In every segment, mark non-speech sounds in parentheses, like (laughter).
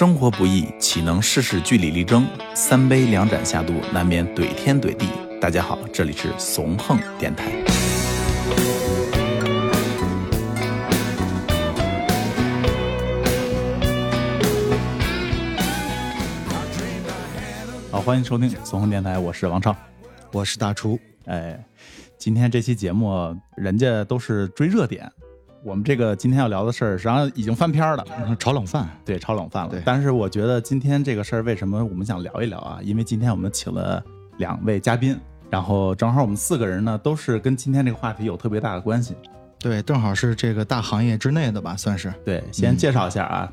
生活不易，岂能事事据理力争？三杯两盏下肚，难免怼天怼地。大家好，这里是怂横电台。好，欢迎收听怂横电台，我是王畅。我是大厨，哎，今天这期节目，人家都是追热点，我们这个今天要聊的事儿，实际上已经翻篇儿了。炒冷饭。对，炒冷饭了。但是我觉得今天这个事儿，为什么我们想聊一聊啊？因为今天我们请了两位嘉宾，然后正好我们四个人呢，都是跟今天这个话题有特别大的关系。对，正好是这个大行业之内的吧，算是。对，先介绍一下啊，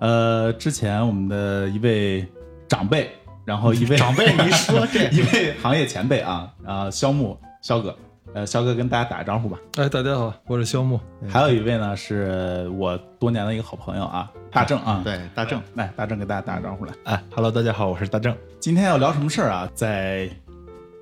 呃，之前我们的一位长辈，然后一位 (laughs) 长辈你说这 (laughs) 一位行业前辈啊，啊，肖木肖哥，呃，肖哥跟大家打个招呼吧。哎，大家好，我是肖木。还有一位呢，是我多年的一个好朋友啊，大正啊，对，大正。来，大正给大家打个招呼来。哎，Hello，大家好，我是大正。今天要聊什么事儿啊？在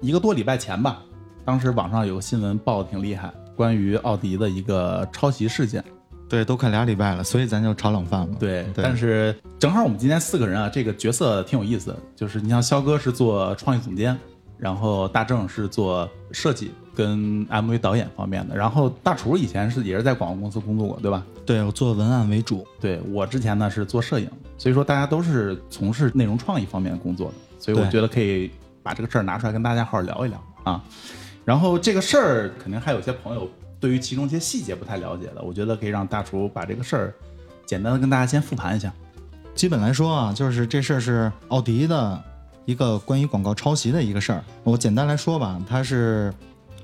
一个多礼拜前吧，当时网上有个新闻报的挺厉害，关于奥迪的一个抄袭事件。对，都快俩礼拜了，所以咱就炒冷饭嘛。对，对但是正好我们今天四个人啊，这个角色挺有意思的，就是你像肖哥是做创意总监，然后大正是做设计跟 MV 导演方面的，然后大厨以前是也是在广告公司工作过，对吧？对我做文案为主。对我之前呢是做摄影，所以说大家都是从事内容创意方面工作的，所以我觉得可以把这个事儿拿出来跟大家好好聊一聊啊。然后这个事儿肯定还有些朋友对于其中一些细节不太了解的，我觉得可以让大厨把这个事儿简单的跟大家先复盘一下。基本来说啊，就是这事儿是奥迪的一个关于广告抄袭的一个事儿。我简单来说吧，它是，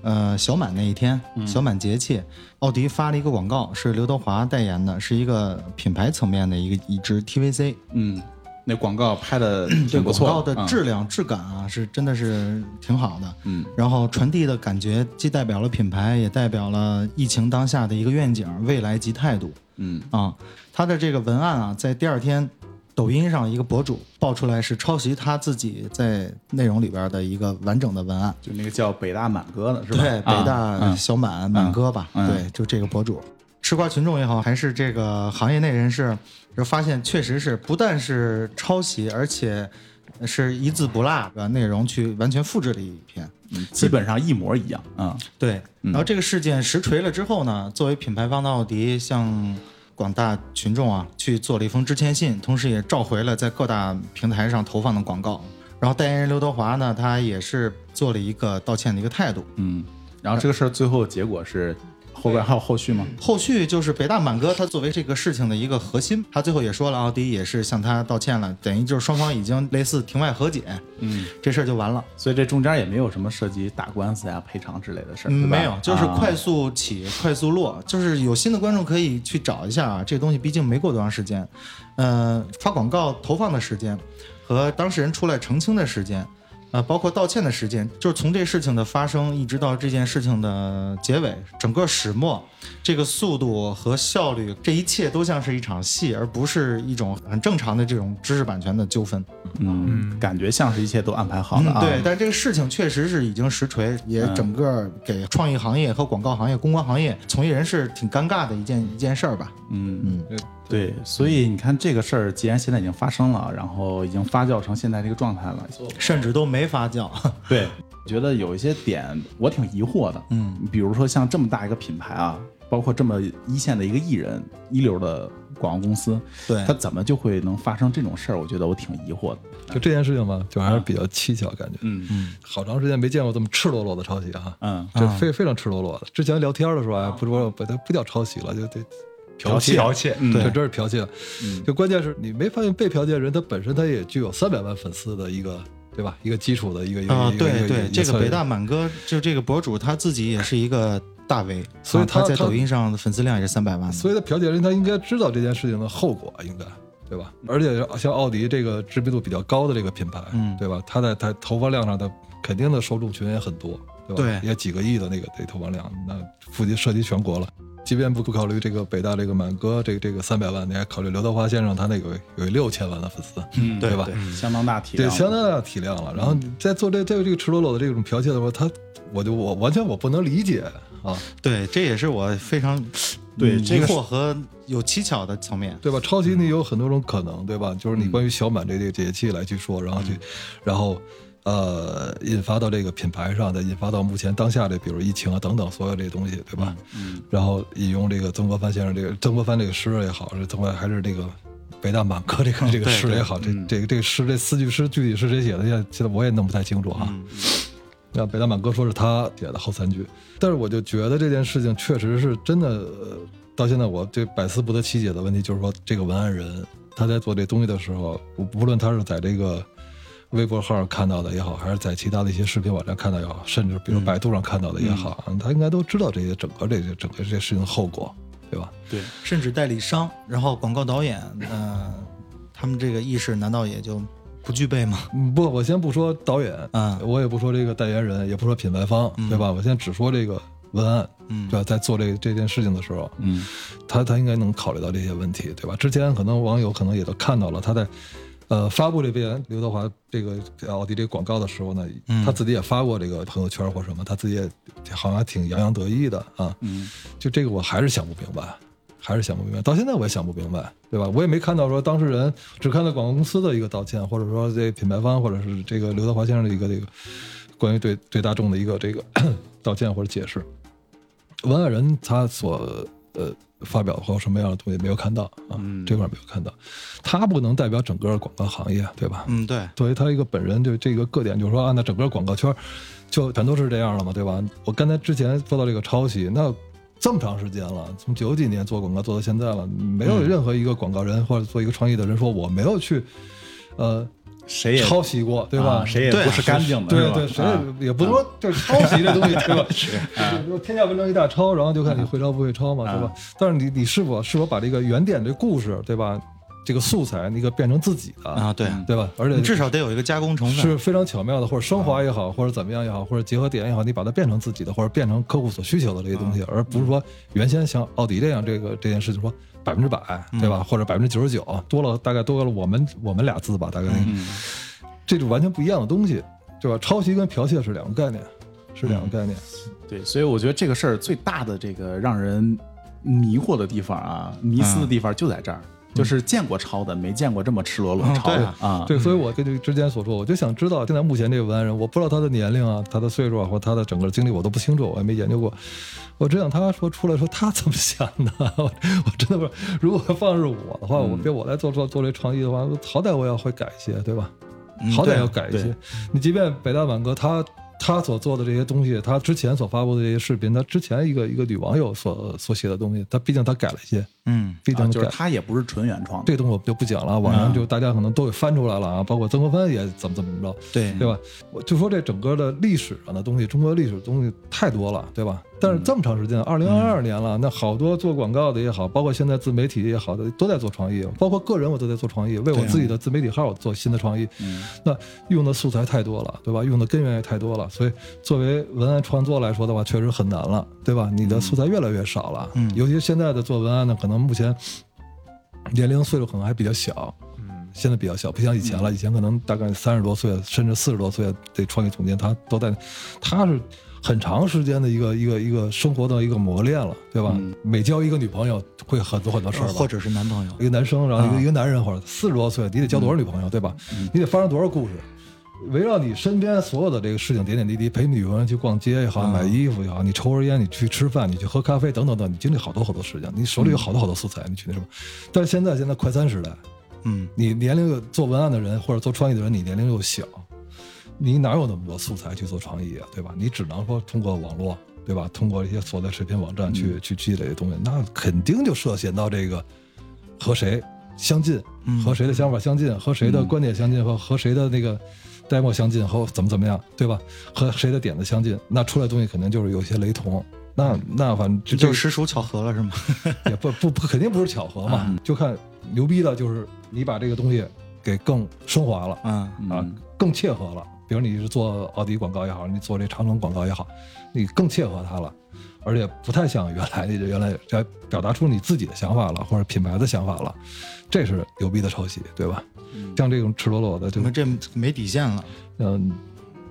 呃，小满那一天，小满节气，奥迪发了一个广告，是刘德华代言的，是一个品牌层面的一个一支 TVC。嗯，那广告拍的这广挺不错广告的质量、质感啊，是真的是挺好的。嗯然后传递的感觉既代表了品牌，也代表了疫情当下的一个愿景、未来及态度嗯啊。他的这个文案啊，在第二天，抖音上一个博主爆出来是抄袭他自己在内容里边的一个完整的文案。就那个叫北大满哥的是吧？对，啊北大嗯小满、满哥吧，嗯对，就这个博主。吃瓜群众也好，还是这个行业内人士，就发现确实是不但是抄袭，而且是一字不落的内容去完全复制了一篇。嗯基本上一模一样啊。对，然后这个事件实锤了之后呢，作为品牌方的奥迪向广大群众啊去做了一封致歉信，同时也召回了在各大平台上投放的广告。然后代言人刘德华呢，他也是做了一个道歉的一个态度。嗯，然后这个事儿最后结果是后边还有后续吗？后续就是北大满哥，他作为这个事情的一个核心，他最后也说了，奥迪也是向他道歉了，等于就是双方已经类似庭外和解，嗯，这事儿就完了。所以这中间也没有什么涉及打官司呀、赔偿之类的事儿，嗯，对吧没有，就是啊快速起、快速落，就是有新的观众可以去找一下啊，这东西毕竟没过多长时间，呃，发广告投放的时间和当事人出来澄清的时间。呃，包括道歉的时间，就是从这事情的发生一直到这件事情的结尾，整个始末，这个速度和效率，这一切都像是一场戏，而不是一种很正常的这种知识版权的纠纷。嗯，感觉像是一切都安排好了啊。嗯对，但这个事情确实是已经实锤，也嗯整个给创意行业和广告行业、公关行业从业人士挺尴尬的一件一件事儿吧。嗯嗯，对，所以你看这个事儿，既然现在已经发生了，然后已经发酵成现在这个状态了，甚至都没发酵。(laughs) 对，觉得有一些点我挺疑惑的。嗯，比如说像这么大一个品牌啊，包括这么一线的一个艺人，一流的广告公司，对他怎么就会能发生这种事儿？我觉得我挺疑惑的。就这件事情吧，就还是比较蹊跷，感觉。嗯嗯，好长时间没见过这么赤裸裸的抄袭啊！嗯，这非非常赤裸裸的。之前聊天的时候啊，不说不它不叫抄袭了，就得剽窃，剽窃，嗯这真是剽窃。嗯就关键是你没发现被剽窃人他本身他也具有三百万粉丝的一个，对吧？一个基础的一个一个啊，一个对对，这个北大满哥就这个博主他自己也是一个大 V，所以啊他在抖音上的粉丝量也是三百万。所以他剽窃人他应该知道这件事情的后果，应该对吧？而且像奥迪这个知名度比较高的这个品牌，嗯对吧？他在他投放量上，他肯定的受众群也很多，对吧？对也几个亿的那个这投放量，那附近涉及全国了。即便不考虑这个北大这个满哥这个这个三百万，你还考虑刘德华先生他那个有六千万的粉丝，嗯对吧？对相当大体量对，相当大体量了。然后你在做这这个这个赤裸裸的这种剽窃的时候，他我就我完全我不能理解，啊，对，这也是我非常对这惑和有蹊跷的层面。对吧？抄袭你有很多种可能，对吧？就是你关于小满这个节气来去说，然后去，然后呃，引发到这个品牌上的，引发到目前当下的，比如疫情啊等等所有这些东西，对吧？嗯，然后引用这个曾国藩先生这个曾国藩这个诗也好，是曾国还是这个北大满哥这个这个诗也好，这嗯这个这个诗这四句诗具体是谁写的，现在现在我也弄不太清楚哈。嗯那北大满哥说是他写的后三句，但是我就觉得这件事情确实是真的，呃到现在我这百思不得其解的问题就是说，这个文案人他在做这东西的时候，无无论他是在这个微博号上看到的也好，还是在其他的一些视频网站看到也好，甚至比如百度上看到的也好，他应该都知道这些整个这些整个这些事情的后果，对吧？对，甚至代理商，然后广告导演，呃，他们这个意识难道也就不具备吗？嗯，不，我先不说导演，嗯我也不说这个代言人，也不说品牌方，对吧？我先只说这个文案，嗯对吧？在做这这件事情的时候，嗯他他应该能考虑到这些问题，对吧？之前可能网友可能也都看到了，他在呃发布这边刘德华这个奥迪这个广告的时候呢，嗯他自己也发过这个朋友圈或什么，他自己也好像还挺洋洋得意的啊。嗯就这个我还是想不明白，还是想不明白，到现在我也想不明白，对吧？我也没看到说当事人只看到广告公司的一个道歉，或者说这品牌方或者是这个刘德华先生的一个这个关于对对大众的一个这个 (coughs) 道歉或者解释。文案人他所呃发表或什么样的东西没有看到啊，嗯这块没有看到，他不能代表整个广告行业，对吧？嗯，对，作为他一个本人，就这个个点，就是说啊，那整个广告圈就全都是这样了嘛，对吧？我刚才之前说到这个抄袭，那这么长时间了，从九几年做广告做到现在了，没有任何一个广告人或者做一个创意的人说我没有去，呃，谁也抄袭过，对吧？啊谁也不是干净的，对对，谁啊也也不能说就是抄袭这东西，对吧？(laughs) 是，就天下文章一大抄，然后就看你会抄不会抄嘛，对吧？但是你你是否是否把这个原点这故事，对吧？这个素材那个变成自己的啊，对，对吧？而且至少得有一个加工成分。是非常巧妙的，或者升华也好，或者怎么样也好，或者结合点也好，你把它变成自己的，或者变成客户所需求的这些东西，而不是说原先像奥迪这样这个这件事情说百分之百，对吧？或者百分之九十九，多了大概多了我们我们俩字吧，大概嗯这种完全不一样的东西，对吧？抄袭跟剽窃是两个概念，是两个概念。对，所以我觉得这个事儿最大的这个让人迷惑的地方啊，迷思的地方就在这儿，就是见过抄的，没见过这么赤裸裸嗯抄的对啊。对，所以我跟这之前所说，我就想知道现在目前这个文案人，我不知道他的年龄啊、他的岁数啊，或他的整个经历，我都不清楚，我也没研究过。我只想他说出来说他怎么想的，(laughs) 我我真的不是。如果放是我的话，我别我来做做做这创意的话，好歹我要会改一些，对吧？嗯好歹要改一些。你即便北大满哥他他所做的这些东西，他之前所发布的这些视频，他之前一个一个女网友所所写的东西，他毕竟他改了一些，嗯啊毕竟改就是他也不是纯原创的，这个东西我就不讲了，网上就大家可能都给翻出来了啊，包括曾国藩也怎么怎么着，对对吧？我就说这整个的历史上的东西，中国历史的东西太多了，对吧？但是这么长时间，二零二二年了，那好多做广告的也好，包括现在自媒体也好的，都在做创意，包括个人我都在做创意，为我自己的自媒体号做新的创意。嗯那用的素材太多了，对吧？用的根源也太多了，所以作为文案创作来说的话，确实很难了，对吧？你的素材越来越少了，嗯尤其现在的做文案呢，可能目前年龄岁数可能还比较小，嗯，现在比较小，不像以前了，以前可能大概三十多岁甚至四十多岁的创意总监，他都在，他是很长时间的一个一个一个生活的一个磨练了，对吧？嗯。每交一个女朋友会很多很多事儿吧，或者是男朋友。一个男生，然后一个、啊一个男人，或者四十多岁，你得交多少女朋友，对吧？你得发生多少故事，围绕你身边所有的这个事情点点滴滴，陪女朋友去逛街也好，买衣服也好，你抽根烟，你去吃饭，你去喝咖啡等等等，你经历好多好多事情，你手里有好多好多素材，你去那什么。但是现在现在快餐时代，嗯。你年龄又做文案的人或者做创意的人，你年龄又小，你哪有那么多素材去做创意啊，对吧？你只能说通过网络，对吧？通过一些所在视频网站去、去积累的东西，那肯定就涉嫌到这个和谁相近，嗯和谁的想法相近，和谁的观点相近，和和谁的那个 demo 相近，和怎么怎么样，对吧？和谁的点子相近，那出来东西肯定就是有些雷同。那那反正这就就实属巧合了是吗？(laughs) 也不不不肯定不是巧合嘛，就看牛逼的就是你把这个东西给更升华了嗯啊嗯，更切合了。比如你是做奥迪广告也好，你做这长城广告也好，你更切合它了，而且不太像原来的原来在表达出你自己的想法了，或者品牌的想法了，这是牛逼的抄袭，对吧？像这种赤裸裸的，就就们这没底线了。嗯，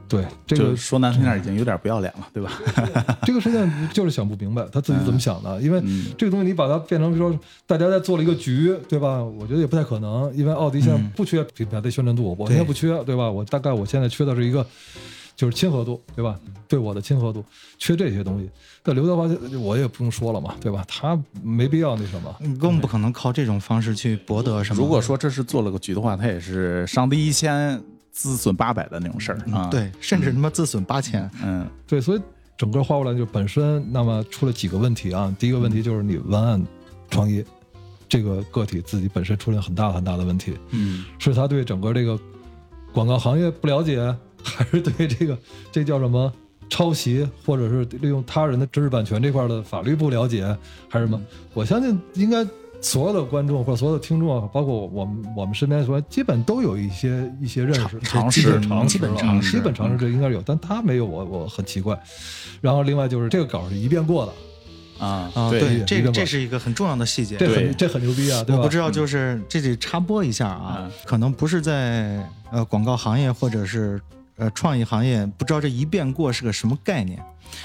对这个说难听点，已经有点不要脸了，对吧？(laughs) 这个事情就是想不明白他自己怎么想的，因为嗯这个东西你把它变成比如说大家在做了一个局，对吧？我觉得也不太可能，因为奥迪现在不缺品牌的宣传度，我现在不缺，对吧？我大概我现在缺的是一个就是亲和度，对吧？对我的亲和度，缺这些东西。那刘德华我也不用说了嘛，对吧？他没必要那什么，你更不可能靠这种方式去博得什么。如果说这是做了个局的话，他也是伤敌一千，自损八百的那种事儿啊。，对，甚至他妈自损八千，嗯对，所以整个花木兰就本身那么出了几个问题啊。第一个问题就是你文案创意这个个体自己本身出现很大很大的问题。嗯是他对整个这个广告行业不了解，还是对这个 (laughs) 这叫什么抄袭，或者是利用他人的知识版权这块的法律不了解，还是什么？我相信应该所有的观众或者所有的听众啊，包括我们我们身边说，基本都有一些一些认识常识常识基本常识基本常识这应该有，但他没有，我我很奇怪。然后另外就是这个稿是一遍过的，啊啊，对对，这个这是一个很重要的细节。这很这很牛逼啊，对吧？我不知道，就是这得插播一下啊嗯，可能不是在呃广告行业或者是呃创意行业，不知道这一遍过是个什么概念。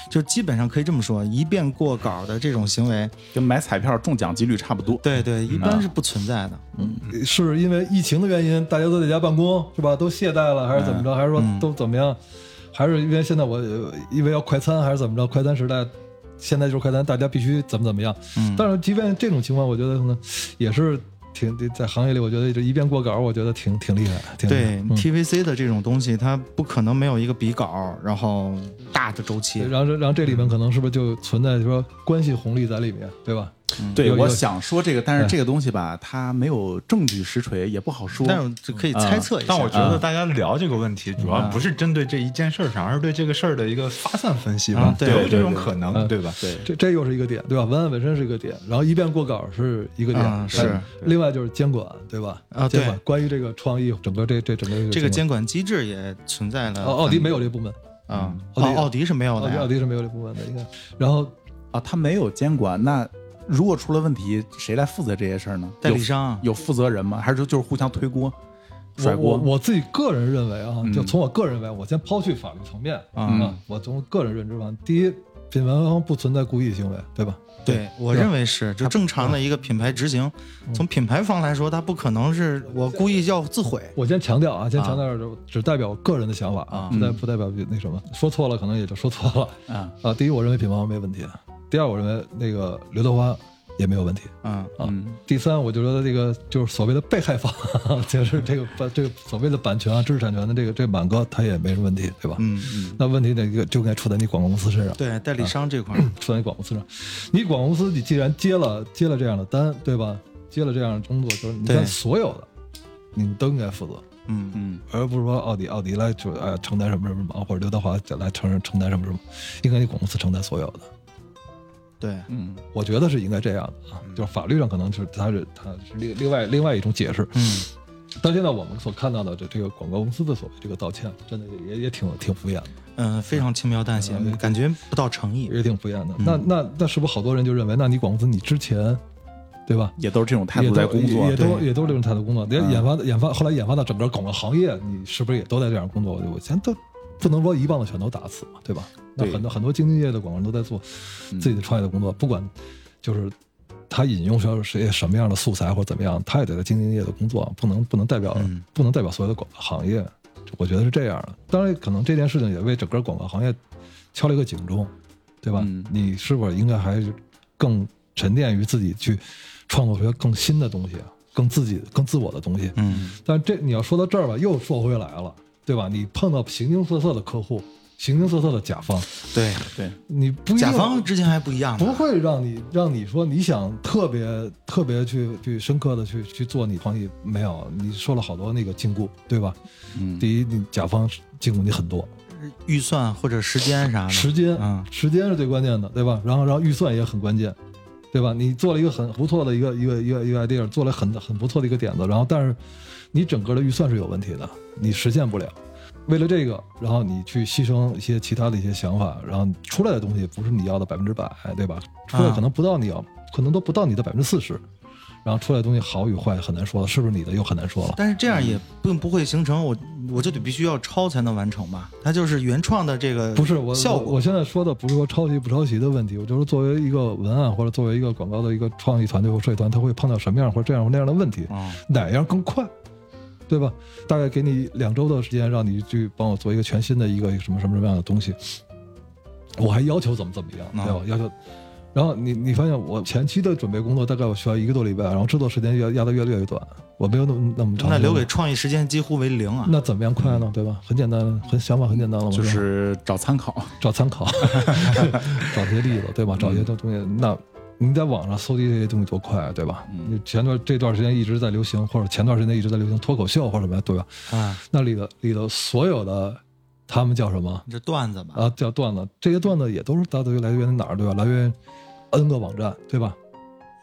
就基本上可以这么说，一遍过稿的这种行为，跟买彩票中奖几率差不多。对对，一般是不存在的。嗯是因为疫情的原因，大家都在家办公，是吧？都懈怠了，还是怎么着？还是说嗯都怎么样？还是因为现在我呃因为要快餐，还是怎么着？快餐时代，现在就是快餐，大家必须怎么怎么样。嗯，但是即便这种情况，我觉得可能也是挺在行业里，我觉得这一遍过稿，我觉得挺挺厉害，挺厉害对嗯 TVC 的这种东西，它不可能没有一个比稿，然后大的周期。然后然后这里面可能是不是就存在说关系红利在里面，对吧？对，我想说这个，但是这个东西吧，它没有证据实锤，也不好说。但是可以猜测一下。但我觉得大家聊这个问题，主要不是针对这一件事儿上，而是对这个事儿的一个发散分析嘛啊，对有这种对对可能，嗯对吧？对，这这又是一个点，对吧？文案本身是一个点，然后一遍过稿是一个点，啊是哎另外就是监管，对吧？啊监管对关于这个创意，整个这这整个这个监监管机制也存在了。奥奥迪没有这部门，啊，奥迪奥奥迪是没有的。奥迪是没有这部门的，应该。然后啊，它没有监管，那如果出了问题，谁来负责这些事儿呢？代理商啊有有负责人吗？还是就是互相推锅、甩我我锅？我自己个人认为啊，嗯就从我个人认为，我先抛去法律层面嗯啊，我从个人认知上，第一，品牌方不存在故意行为，对吧？对，我认为是，就正常的一个品牌执行，从品牌方来说，它不可能是我故意要自毁。我先强调啊，先强调，只代表我个人的想法啊，不代不代表那什么，说错了可能也就说错了啊，啊。第一，我认为品牌方没问题；第二，我认为那个刘德华也没有问题。嗯啊嗯，第三，我就觉得这个就是所谓的被害方，(laughs) 就是这个版这个所谓的版权啊、知识产权的这个这满哥他也没什么问题，对吧？嗯嗯，那问题那个就应该出在你广告公司身上，对，代理商这块儿，(coughs) 出在你广告公司上。你广告公司你既然接了接了这样的单，对吧？接了这样的工作，就是你看所有的，你都应该负责，嗯嗯而不是说奥迪奥迪来就呃承担什么什么忙，或者刘德华来承认承担什么什么，应该你广告公司承担所有的。对，嗯我觉得是应该这样的啊，就是法律上可能是它是它是另另外另外一种解释，嗯到现在我们所看到的这这个广告公司的所谓这个道歉，真的也也挺挺敷衍的，嗯，非常轻描淡写，感觉不到诚意。也挺敷衍的。那那那是不是好多人就认为，那你广告公司你之前，对吧？也都是这种态度在工作也。都也都是这种态度工作，研发研发后来研发到整个广告行业，你是不是也都在这样工作？我我现在都不能说一棒子全都打死嘛，对吧？那很多很多经济业的广告人都在做嗯自己的创业的工作，不管就是他引用说谁什么样的素材或者怎么样，他也得在经济业的工作，不能不能代表、嗯不能代表所有的广告行业，我觉得是这样的。当然，可能这件事情也为整个广告行业敲了一个警钟，对吧？嗯你是否应该还是更沉淀于自己去创作出来更新的东西啊，更自己更自我的东西？嗯但这你要说到这儿吧，又说回来了，对吧？你碰到形形色色的客户，形形色色的甲方，对，对，你不甲方之间还不一样。不会让你让你说你想特别特别去去深刻的去去做你创意，没有，你受了好多那个禁锢，对吧？嗯第一，你甲方禁锢你很多，预算或者时间啥的，时间，嗯时间是最关键的，对吧？然后然后预算也很关键，对吧？你做了一个很不错的一个一个一个一个 idea，做了很很不错的一个点子，然后但是你整个的预算是有问题的，你实现不了。为了这个，然后你去牺牲一些其他的一些想法，然后出来的东西不是你要的百分之百，对吧？出来可能不到你要，可能都不到你的百分之四十，然后出来的东西好与坏很难说了，是不是你的又很难说了。但是这样也并不会形成我我就得必须要抄才能完成吧？它就是原创的这个不是我效果。我我现在说的不是说抄袭不抄袭的问题，我就是作为一个文案或者作为一个广告的一个创意团队或设计团，他会碰到什么样或者这样或那样的问题，啊，哪样更快，对吧？大概给你两周的时间，让你去帮我做一个全新的一个什么什么什么样的东西，我还要求怎么怎么样，对吧？要求。然后你你发现我前期的准备工作大概我需要一个多礼拜，然后制作时间压压得越来越短，我没有那么那么长。那留给创意时间几乎为零啊。那怎么样快呢？对吧？很简单，很想法很简单了嘛，吧就是找参考。找参考，(laughs) 找些例子，对吧？找一些东西。那你在网上搜集这些东西多快，对吧？你前段这段时间一直在流行，或者前段时间一直在流行脱口秀或者什么呀，对吧？啊，那里的里头所有的他们叫什么这段子吧，啊？叫段子，这些段子也都是大都来源于哪儿，对吧？来源于 N 个网站，对吧？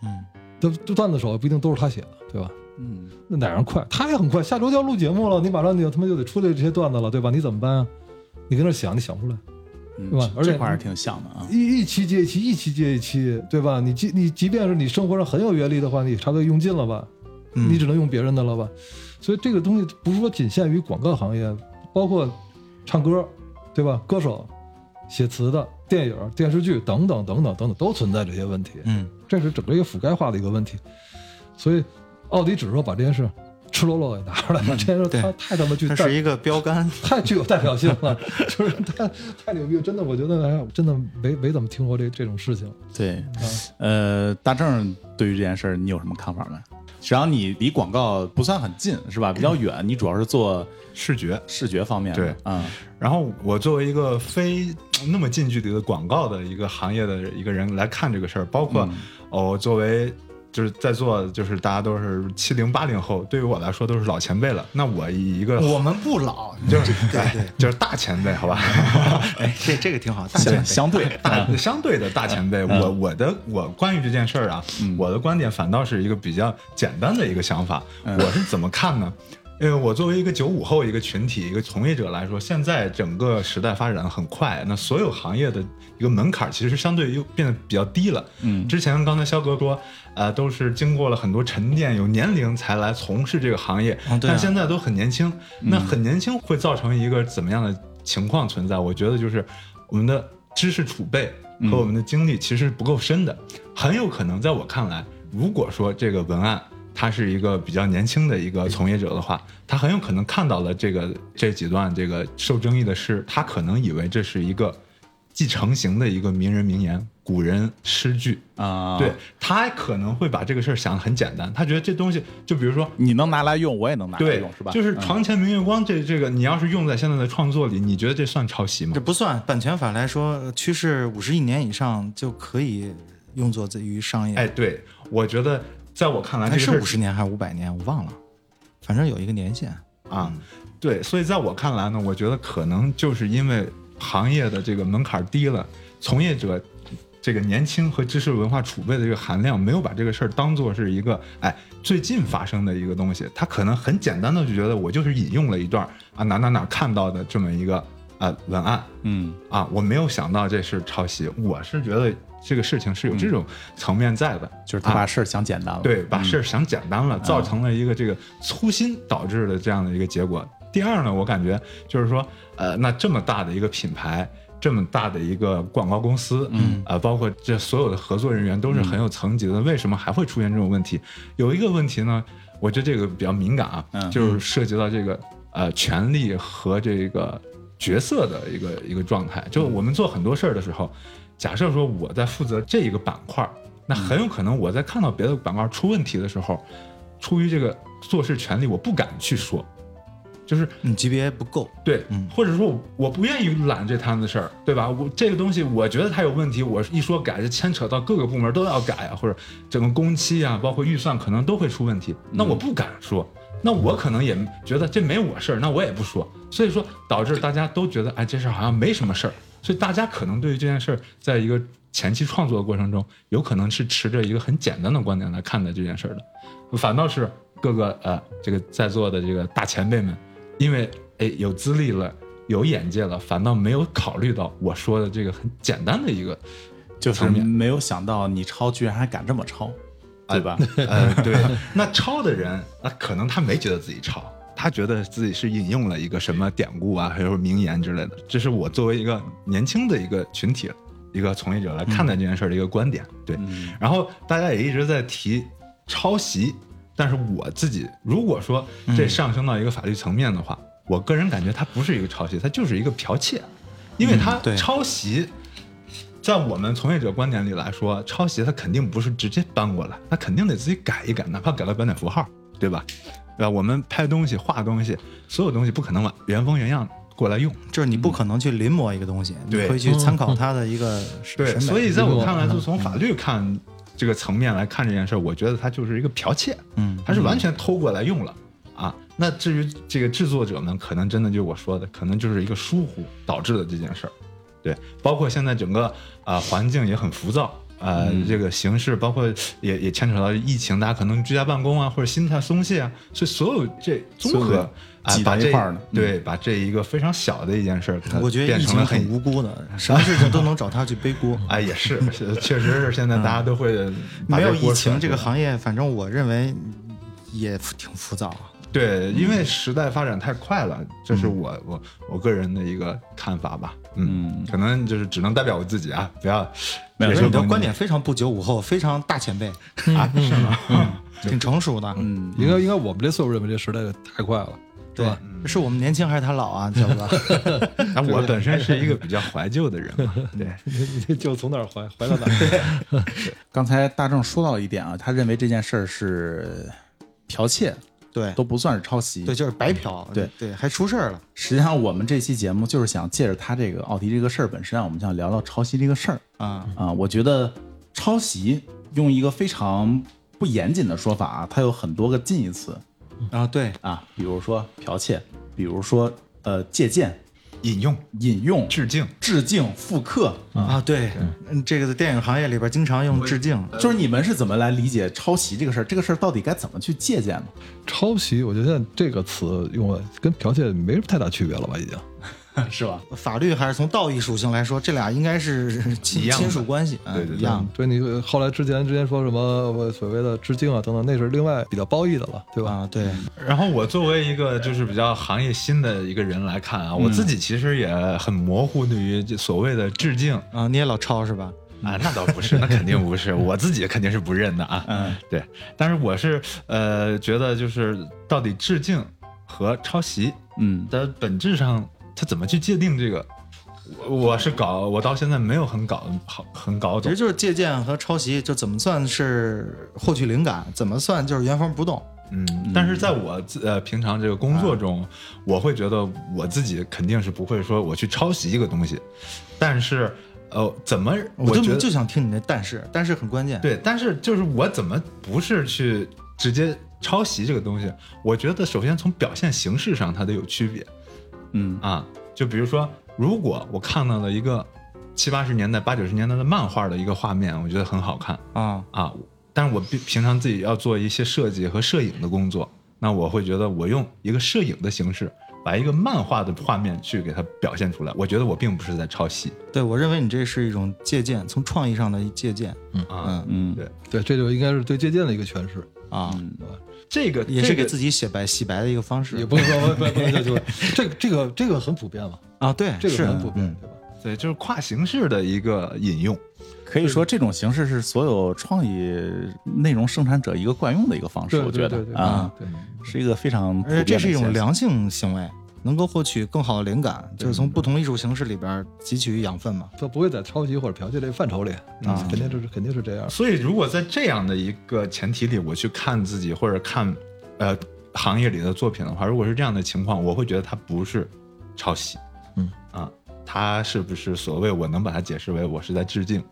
嗯，这这段子手不一定都是他写的，对吧？嗯，那哪样快？他也很快，下周就要录节目了，你马上你他妈就得出来这些段子了，对吧？你怎么办啊？你跟那想，你想不出来。嗯对吧而且这块儿挺像的啊。一一期接一期，一期接一期，对吧？你即你即便是你生活上很有阅历的话，你差不多用尽了吧？嗯你只能用别人的了吧？所以这个东西不是说仅限于广告行业，包括唱歌，对吧？歌手、写词的、电影、电视剧等等等等等等都存在这些问题。嗯这是整个一个覆盖化的一个问题。所以奥迪只是说把这件事赤裸裸给拿出来了，这件事他太太他妈具代它是一个标杆。(laughs) 太具有代表性了，(laughs) 就是太太牛逼了，真的，我觉得哎，真的没没怎么听过这这种事情。对，啊呃，大正对于这件事儿，你有什么看法没？实际上你离广告不算很近，是吧？比较远，你主要是做视觉。视觉方面的。对啊，然后我作为一个非那么近距离的广告的一个行业的一个人来看这个事儿，包括哦，作为就是在座就是大家都是七零八零后，对于我来说都是老前辈了。那我以一个我们不老，就是 (laughs) 对对，就是大前辈，好吧？(laughs) 哎，这这个挺好，大前辈相相对相对的大前辈，我我的我关于这件事儿啊，我的观点反倒是一个比较简单的一个想法。我是怎么看呢？因为我作为一个九五后一个群体一个从业者来说，现在整个时代发展得很快，那所有行业的一个门槛其实相对又变得比较低了。嗯之前刚才肖哥说，呃，都是经过了很多沉淀，有年龄才来从事这个行业，但现在都很年轻。那很年轻会造成一个怎么样的情况存在？我觉得就是我们的知识储备和我们的经历其实是不够深的，很有可能在我看来，如果说这个文案。他是一个比较年轻的一个从业者的话，他很有可能看到了这个这几段这个受争议的诗，他可能以为这是一个既成型的一个名人名言、古人诗句，啊，对，他可能会把这个事儿想得很简单，他觉得这东西就比如说你能拿来用，我也能拿来用，是吧？就是嗯床前明月光这这个，你要是用在现在的创作里，你觉得这算抄袭吗这？不算版权法来说，趋势五十亿年以上就可以用作于商业。哎，对，我觉得在我看来，还是五十年还是五百年，我忘了，反正有一个年限。啊，对，所以在我看来呢，我觉得可能就是因为行业的这个门槛低了，从业者这个年轻和知识文化储备的这个含量，没有把这个事儿当做是一个哎最近发生的一个东西，他可能很简单的就觉得我就是引用了一段啊哪哪哪看到的这么一个啊文案嗯啊，我没有想到这是抄袭，我是觉得这个事情是有这种层面在的，就是他把事儿想简单了。对，把事儿想简单了，造成了一个这个粗心导致的这样的一个结果。第二呢，我感觉就是说，呃，那这么大的一个品牌，这么大的一个广告公司，嗯，呃，包括这所有的合作人员都是很有层级的，为什么还会出现这种问题？有一个问题呢，我觉得这个比较敏感啊，嗯。就是涉及到这个呃权利和这个角色的一个一个状态。就我们做很多事儿的时候，假设说我在负责这一个板块，那很有可能我在看到别的板块出问题的时候，出于这个做事权利，我不敢去说，就是你级别不够，对，嗯。或者说我我不愿意揽这摊子事儿，对吧？我这个东西我觉得它有问题，我一说改就牵扯到各个部门都要改啊，或者整个工期啊，包括预算可能都会出问题，那我不敢说。那我可能也觉得这没我事儿，那我也不说，所以说导致大家都觉得，哎，这事儿好像没什么事儿，所以大家可能对于这件事儿，在一个前期创作的过程中，有可能是持着一个很简单的观点来看待这件事儿的，反倒是各个呃这个在座的这个大前辈们，因为哎有资历了，有眼界了，反倒没有考虑到我说的这个很简单的一嗯个就是没有想到你抄居然还敢这么抄。对吧？(laughs) 呃，对，那抄的人，那可能他没觉得自己抄，他觉得自己是引用了一个什么典故啊，还有名言之类的。这是我作为一个年轻的一个群体，一个从业者来看待这件事儿的一个观点。对，然后大家也一直在提抄袭，但是我自己如果说这上升到一个法律层面的话，我个人感觉它不是一个抄袭，它就是一个剽窃，因为它抄袭。在我们从业者观点里来说，抄袭它肯定不是直接搬过来，它肯定得自己改一改，哪怕改了标点符号，对吧？对吧？我们拍东西、画东西，所有东西不可能完原封原样过来用。就是你不可能去临摹一个东西，你对会去参考它的一个对。所以在我看来，就从法律看这个层面来看这件事儿，我觉得它就是一个剽窃，嗯，它是完全偷过来用了啊。那至于这个制作者们，可能真的就我说的，可能就是一个疏忽导致的这件事儿。对，包括现在整个啊、环境也很浮躁。呃，这个形式包括也也牵扯到疫情，大家可能居家办公啊，或者心态松懈啊，所以所有这综合啊，挤把这块儿呢对，把这一个非常小的一件事我觉得疫情变成了很很无辜的，什么事情都能找他去背锅。(laughs) 哎，也是，确实是现在大家都会没有疫情这个行业，反正我认为也挺浮躁啊。对，因为时代发展太快了，这是我我我个人的一个看法吧。嗯，可能就是只能代表我自己啊，不要没有我觉得你的观点非常不九五后，非常大前辈，啊，是吗？(laughs) 挺成熟的。嗯，应该应该我们这岁数认为这时代太快了，对吧？，是我们年轻还是他老啊，(laughs) 小子？(laughs) 那我本身是一个比较怀旧的人嘛，对，你就从哪儿怀怀到哪儿。刚才大正说到一点啊，他认为这件事儿是剽窃，对都不算是抄袭。对，就是白嫖。对对，还出事儿了。实际上我们这期节目就是想借着他这个奥迪这个事儿本身啊，我们想聊聊抄袭这个事儿啊，啊。我觉得抄袭用一个非常不严谨的说法啊，它有很多个近义词啊，对，啊，比如说剽窃，比如说呃借鉴、引用、引用、致敬，致敬、复刻。啊，对，嗯，这个在电影行业里边经常用致敬。就是你们是怎么来理解抄袭这个事儿？这个事儿到底该怎么去借鉴呢？抄袭，我觉得现在这个词用了跟剽窃没什么太大区别了吧？已经。(laughs) 是吧？法律还是从道义属性来说，这俩应该是亲一样亲属关系，嗯对对对一样。对你后来之前之前说什么所谓的致敬啊等等，那是另外比较褒义的了，对吧？啊，对，然后我作为一个就是比较行业新的一个人来看啊，我自己其实也很模糊对于所谓的致敬啊，你也老抄是吧？啊，那倒不是，那肯定不是，(laughs) 我自己肯定是不认的啊。嗯，对，但是我是呃觉得就是到底致敬和抄袭嗯的本质上，它怎么去界定这个？我我是搞，我到现在没有很搞好很搞懂其实。就是借鉴和抄袭，就怎么算是获取灵感，怎么算就是原封不动。嗯，但是在我自呃平常这个工作中，我会觉得我自己肯定是不会说我去抄袭一个东西，但是呃，怎么我就就想听你那但是，但是很关键。对，但是就是我怎么不是去直接抄袭这个东西？我觉得首先从表现形式上它得有区别嗯。啊，就比如说，如果我看到了一个七八十年代、八九十年代的漫画的一个画面，我觉得很好看啊，啊，但是我平平常自己要做一些设计和摄影的工作，那我会觉得我用一个摄影的形式。把一个漫画的画面去给它表现出来，我觉得我并不是在抄袭。对我认为你这是一种借鉴，从创意上的借鉴。啊，嗯。嗯对，对，这就应该是对借鉴的一个诠释，啊，这个也是给自己洗白洗白的一个方式。也不能说不不不 (laughs) 就就这个这个这个很普遍嘛，啊，对，这个是很普遍，嗯对吧？对，就是跨形式的一个引用。可以说这种形式是所有创意内容生产者一个惯用的一个方式，我觉得啊，对，是一个非常而且这是一种良性行为，能够获取更好的灵感，就是从不同艺术形式里边汲取养分嘛。它不会在抄袭或者剽窃这个范畴里啊，肯定是肯定是这样。所以，如果在这样的一个前提里，我去看自己或者看呃行业里的作品的话，如果是这样的情况，我会觉得它不是抄袭，嗯。啊，它是不是所谓我能把它解释为我是在致敬。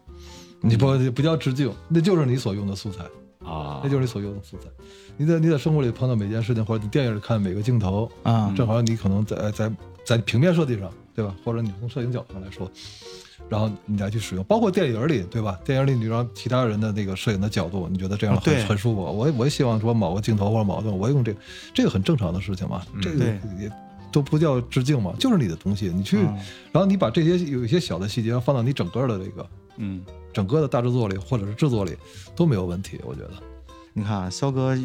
你不不叫致敬，那就是你所用的素材，啊？那就是你所用的素材。你在你在生活里碰到每件事情，或者你电影里看每个镜头啊正好你可能在在在平面设计上，对吧？或者你从摄影角度上来说，然后你来去使用，包括电影里，对吧？电影里你让其他人的那个摄影的角度，你觉得这样很、对很舒服。我也我也希望说某个镜头或者某个东西，我用这个，这个很正常的事情嘛。这个对也都不叫致敬嘛，就是你的东西，你去，嗯然后你把这些有一些小的细节放到你整个的这个嗯整个的大制作里或者是制作里都没有问题，我觉得。你看啊，肖哥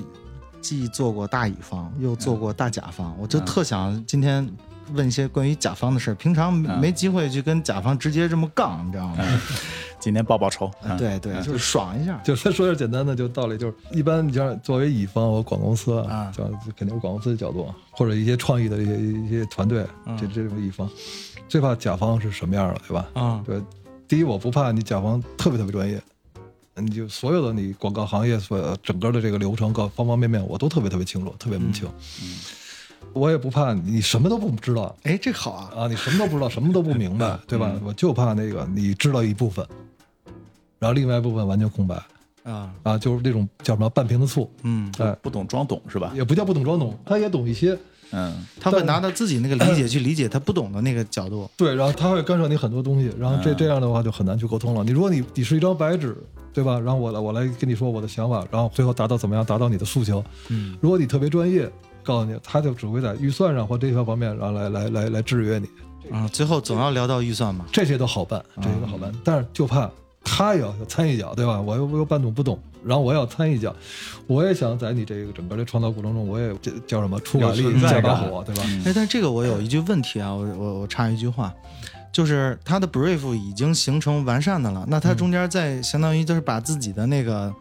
既做过大乙方，又做过大甲方，我就嗯特想今天问一些关于甲方的事儿。平常没机会去跟甲方直接这么杠，你知道吗？(laughs) 今天报报仇，嗯对对，就是爽一下。就说说点简单的，就道理就是，一般你像作为乙方，我广公司啊就肯定是广公司的角度，或者一些创意的一些一些团队，嗯这这种乙方，最怕甲方是什么样的，对吧？啊对，第一我不怕你甲方特别特别专业，你就所有的你广告行业所整个的这个流程各方方面面我都特别特别清楚，特别门清。我也不怕你什么都不知道哎，这好啊！啊，你什么都不知道，什么都不明白，(laughs) 对吧？我就怕那个你知道一部分，然后另外一部分完全空白啊，啊，就是那种叫什么半瓶子醋，嗯，哎，不懂装懂是吧？也不叫不懂装懂，他也懂一些，嗯他会拿他自己那个理解去理解他不懂的那个角度。对，然后他会干涉你很多东西，然后这这样的话就很难去沟通了。你如果你你是一张白纸，对吧？然后我来我来跟你说我的想法，然后最后达到怎么样达到你的诉求。嗯，如果你特别专业，告诉你，他就只会在预算上或这些方面，然后来来来来制约你，啊，最后总要聊到预算嘛。这些都好办，这些都好办，但是就怕他也要参一脚，对吧？我又我又半懂不懂，然后我要参一脚，我也想在你这个整个的创造过程中，我也这叫什么出把力存在感。加把火，对吧？哎，但这个我有一句问题啊，我我我插一句话，就是他的 brief 已经形成完善的了，那他中间在相当于就是把自己的那个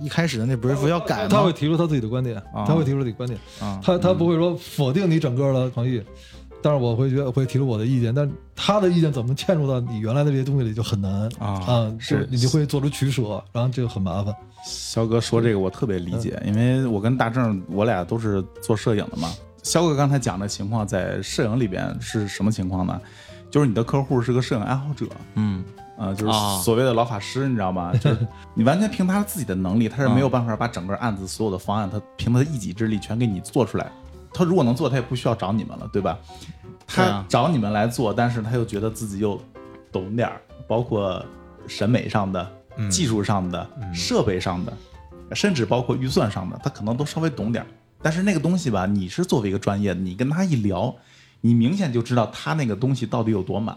一开始的那 brief 要改吗？他会提出他自己的观点，啊他会提出自己的观点，啊，他他不会说否定你整个的创意，但是我会觉得我会提出我的意见，但他的意见怎么嵌入到你原来的这些东西里就很难啊是你就会做出取舍，然后这个很麻烦。肖哥说这个我特别理解，因为我跟大正我俩都是做摄影的嘛。肖哥刚才讲的情况，在摄影里边是什么情况呢？就是你的客户是个摄影爱好者，嗯呃，就是啊所谓的老法师，你知道吗？(laughs) 就是你完全凭他自己的能力，他是没有办法把整个案子所有的方案，他凭他的一己之力全给你做出来。他如果能做，他也不需要找你们了，对吧？他找你们来做，但是他又觉得自己又懂点儿，包括审美上的、技术上的、设备上的，甚至包括预算上的，他可能都稍微懂点儿。但是那个东西吧，你是作为一个专业的，你跟他一聊，你明显就知道他那个东西到底有多满。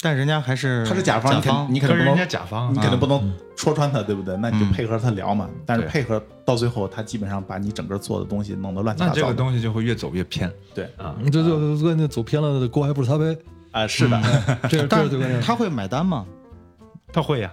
但人家还是他是甲方，你肯方你肯定不能人家甲方你啊肯定不能戳穿他，对不对？那你就嗯配合他聊嘛。但是配合到最后，他基本上把你整个做的东西弄得乱七那这个八糟的。东西就会越走越偏对啊。这就就跟那走偏了的锅还不是他背，啊，是的，这 (laughs) 这但是最关键的。他会买单吗？他会呀，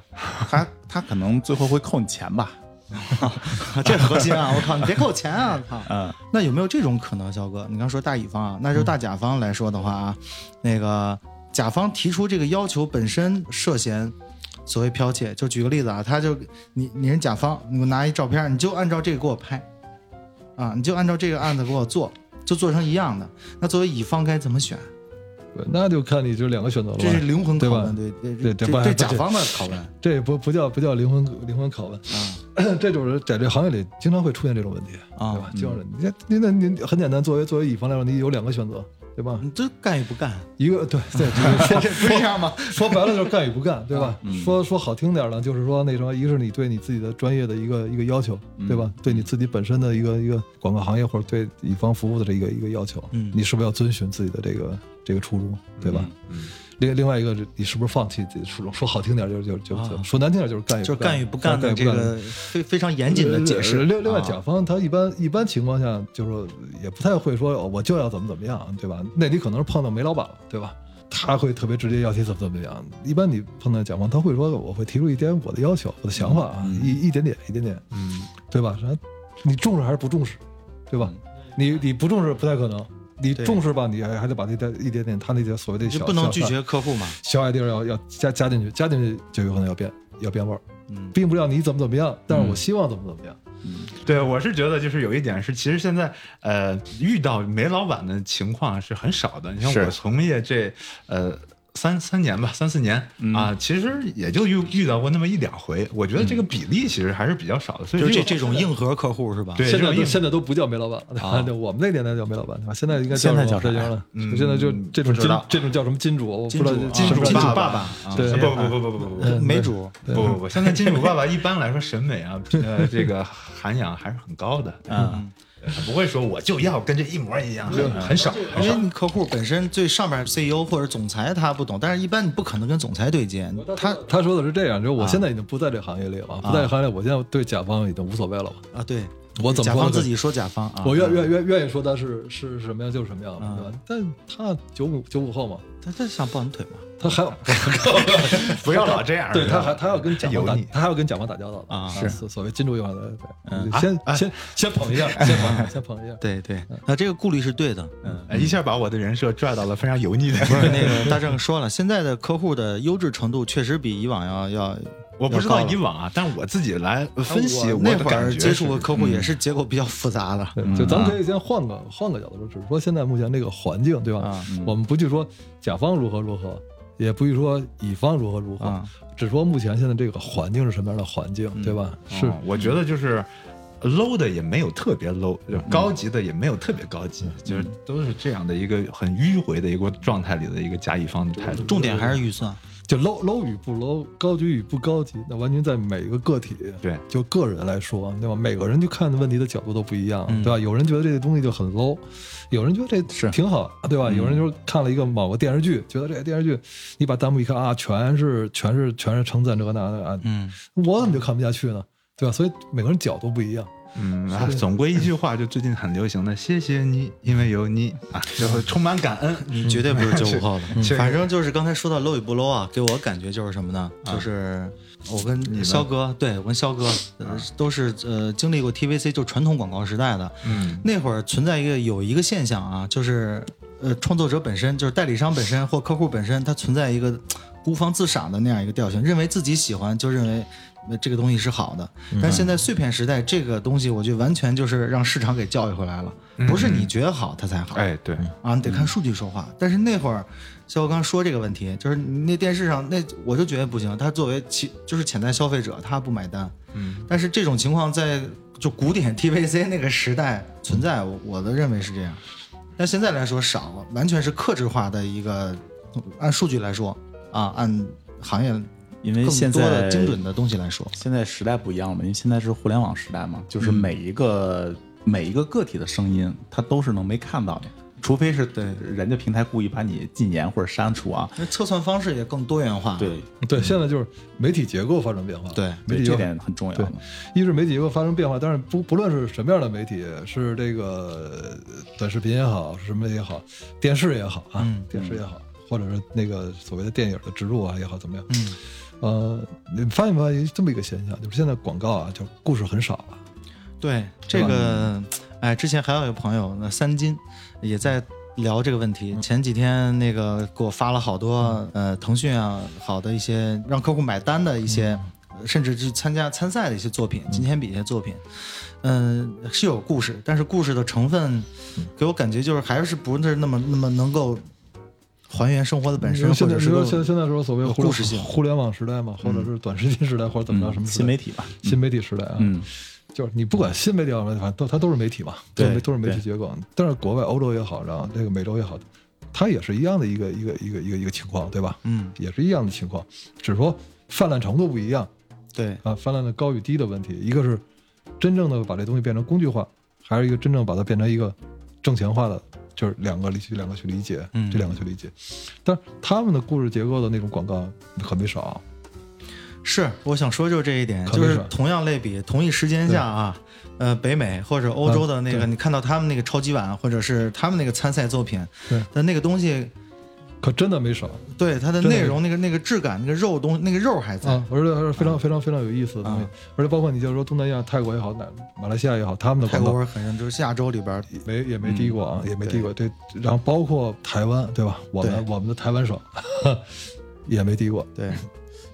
他他可能最后会扣你钱吧。(laughs) 这核心啊！我靠，你别扣钱啊！(laughs) 靠，嗯，那有没有这种可能，肖哥？你刚说大乙方啊，那就大甲方来说的话啊，那个甲方提出这个要求本身涉嫌所谓剽窃。就举个例子啊，他就你你是甲方，你给我拿一照片，你就按照这个给我拍，啊，你就按照这个案子给我做，就做成一样的。那作为乙方该怎么选？对那就看你这两个选择了。这是灵魂拷问，对对对这对不不这甲方的拷问这不不叫不叫灵魂灵魂拷问，啊这种人在这行业里经常会出现这种问题，对吧啊！？经常你你那您很简单，作为作为乙方来说，你有两个选择，对吧？你这干与不干？一个对对，这个这不是这样吗？说白了就是干与不干，对吧？嗯说说好听点儿呢，就是说那什么，一个是你对你自己的专业的一个一个要求，嗯对吧？对你自己本身的一个一个广告行业或者对乙方服务的这一个一个要求，嗯你是不是要遵循自己的这个这个初衷，对吧？另另外一个是你是不是放弃自己的初衷？说好听点就是就就就啊说难听点就是干与就是干干与不干的与这个非非常严谨的解释。另另外，啊甲方他一般一般情况下就是说也不太会说哦我就要怎么怎么样，对吧？那你可能是碰到煤老板了，对吧？他会特别直接要求怎么怎么样。一般你碰到甲方，他会说我会提出一点我的要求，我的想法啊，一一点点一点点，嗯，对吧？然后你重视还是不重视，对吧？你你不重视不太可能，你重视吧，你还还得把那点一点点他那些所谓的小就不能拒绝客户嘛？小 idea 要要加加进去，加进去就有可能要变要变味儿，嗯并不知道你怎么怎么样，但是我希望怎么怎么样。嗯对，我是觉得就是有一点是，其实现在呃遇到煤老板的情况是很少的。你像我从业这呃三三年吧，三四年、啊，其实也就遇遇到过那么一两回。我觉得这个比例其实还是比较少的，就、所以这这种硬核客户是吧？对，现在现在都不叫煤老板了、啊，(laughs) 对，我们那年代叫煤老板对吧？现在应该叫什么现在叫了、嗯？现在就这种金这种叫什么金主？金主金主,、啊、金主爸爸？对，不不不不不不不，煤主？不不不，现在金主爸爸一般来说审美啊，呃，这个涵养还是很高的。啊。嗯不会说我就要跟这一模一样，很少很少。因为你客户本身最上面 CEO 或者总裁他不懂，但是一般你不可能跟总裁对接，他他说的是这样，就是我现在已经不在这行业里了，不在这行业里，我现在对甲方已经无所谓了嘛。啊对，我怎么甲方自己说甲方啊，我愿愿愿愿意说他是是是什么样就是什么样，对吧？但他九五九五后嘛，他他想抱你腿嘛，他还要 (laughs) 不要老这样。对他还他要跟甲方打油腻，他还要跟甲方打交道的啊是所所谓金主一方的，对嗯先先先捧一下，先捧，先捧一下。对对，那这个顾虑是对的，嗯。哎一下把我的人设拽到了非常油腻的。不是那个大正说了，现在的客户的优质程度确实比以往要要。我不知道以往啊，但是我自己来分析我那会的感觉儿接触的客户也是结构比较复杂的，对，就咱们可以先换个换个角度说，只是说现在目前这个环境，对吧啊？我们不去说甲方如何如何，也不去说乙方如何如何啊，只说目前现在这个环境是什么样的环境，对吧？是哦我觉得就是。low 的也没有特别 low，就高级的也没有特别高级，就是都是这样的一个很迂回的一个状态里的一个甲乙方的态度。重点还是预算。就 low low 与不 low，高级与不高级，那完全在每一个个体，对就个人来说，对吧？每个人去看的问题的角度都不一样，嗯对吧？有人觉得这个东西就很 low，有人觉得这是挺好，对吧？有人就是看了一个某个电视剧，觉得这个电视剧，你把弹幕一看啊，全是全是全是称赞这个那个啊，嗯，我怎么就看不下去呢？对吧？所以每个人角度不一样。嗯，啊，总归一句话，就最近很流行的“谢谢你，因为有你”啊，就会充满感恩。你 (laughs) 绝对不是九五后的，嗯是反正就是刚才说到 low 与不 low 啊，给我感觉就是什么呢？就是我跟肖哥，对我跟肖哥，呃都是呃经历过 TVC 就传统广告时代的，嗯。那会儿存在一个有一个现象啊，就是呃创作者本身，就是代理商本身或客户本身，它存在一个孤芳自赏的那样一个调性，认为自己喜欢就认为。呃这个东西是好的，但现在碎片时代，这个东西我觉得完全就是让市场给教育回来了，不是你觉得好它才好，哎，对，啊，你得看数据说话。但是那会儿，像我刚刚说这个问题，就是那电视上那我就觉得不行，他作为其就是潜在消费者，他不买单。嗯，但是这种情况在就古典 (laughs) TVC 那个时代存在，我我的认为是这样。但现在来说少，完全是克制化的一个，按数据来说啊，按行业因为现在的精准的东西来说，现在时代不一样了嘛，因为现在是互联网时代嘛，就是嗯每一个、每一个个体的声音，它都是能被看到的，除非是对人家平台故意把你禁言或者删除啊。那测算方式也更多元化。对，对，现在就是媒体结构发生变化。对对，媒体这点很重要对。一是媒体结构发生变化，但是不不论是什么样的媒体，是这个呃短视频也好，是什么也好，电视也好啊，嗯电视也好，或者是那个所谓的电影的植入啊也好，怎么样？嗯，呃，你发现没发现这么一个现象，就是现在广告啊，就故事很少了。对这个，哎，之前还有一个朋友，那三金也在聊这个问题。前几天那个给我发了好多，呃，腾讯啊，好的一些让客户买单的一些，甚至去参加参赛的一些作品，金钱比一些作品，嗯、是有故事，但是故事的成分给我感觉就是还是不是那么那么能够还原生活的本身，现在或者是够你说现现在说所谓故事性互联网时代嘛，或者是短视频时代，或者怎么着什么新媒体吧，新媒体时代啊，嗯，就是你不管新媒体也好，反正都它都是媒体嘛，对都是媒体结构。但是国外欧洲也好，然后这个美洲也好，它也是一样的一个一个一个一个一个情况，对吧？嗯，也是一样的情况，只是说泛滥程度不一样对，啊，泛滥的高与低的问题。一个是真正的把这东西变成工具化，还是一个真正把它变成一个挣钱化的，就是两个理去两个去理解，嗯。这两个去理解。但是他们的故事结构的那种广告可没少，是，我想说就是这一点，就是同样类比，同一时间下啊，呃，北美或者欧洲的那个，嗯。你看到他们那个超级碗，或者是他们那个参赛作品对。的那个东西，可真的没少。对它的内容，那个那个质感，那个肉东那个肉还在，啊！而且还是非常非常非常有意思的东西。啊，而且包括你就说东南亚、泰国也好，哪马来西亚也好，他们的泰广告国很像就是亚洲里边，没也没低过啊，也没低过。对，然后包括台湾，对吧？我们我们的台湾省 (laughs) 也没低过。对，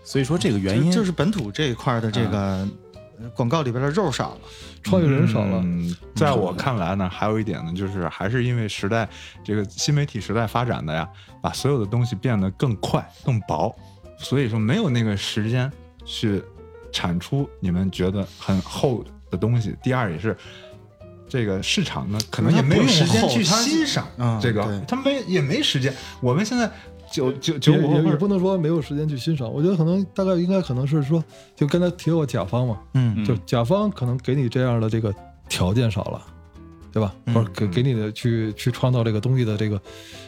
所以说这个原因就就是本土这一块的这个呃广告里边的肉少了，创意人少了，嗯，在我看来呢，还有一点呢，就是还是因为时代这个新媒体时代发展的呀，把所有的东西变得更快、更薄，所以说没有那个时间去产出你们觉得很厚的东西。第二也是。这个市场呢，可能也没有时间去欣赏嗯这个对，他没也没时间。我们现在九九九也五后也也不能说没有时间去欣赏。我觉得可能大概应该可能是说，就刚才提过甲方嘛，嗯就甲方可能给你这样的这个条件少了，对吧？嗯或者给给你的去去创造这个东西的这个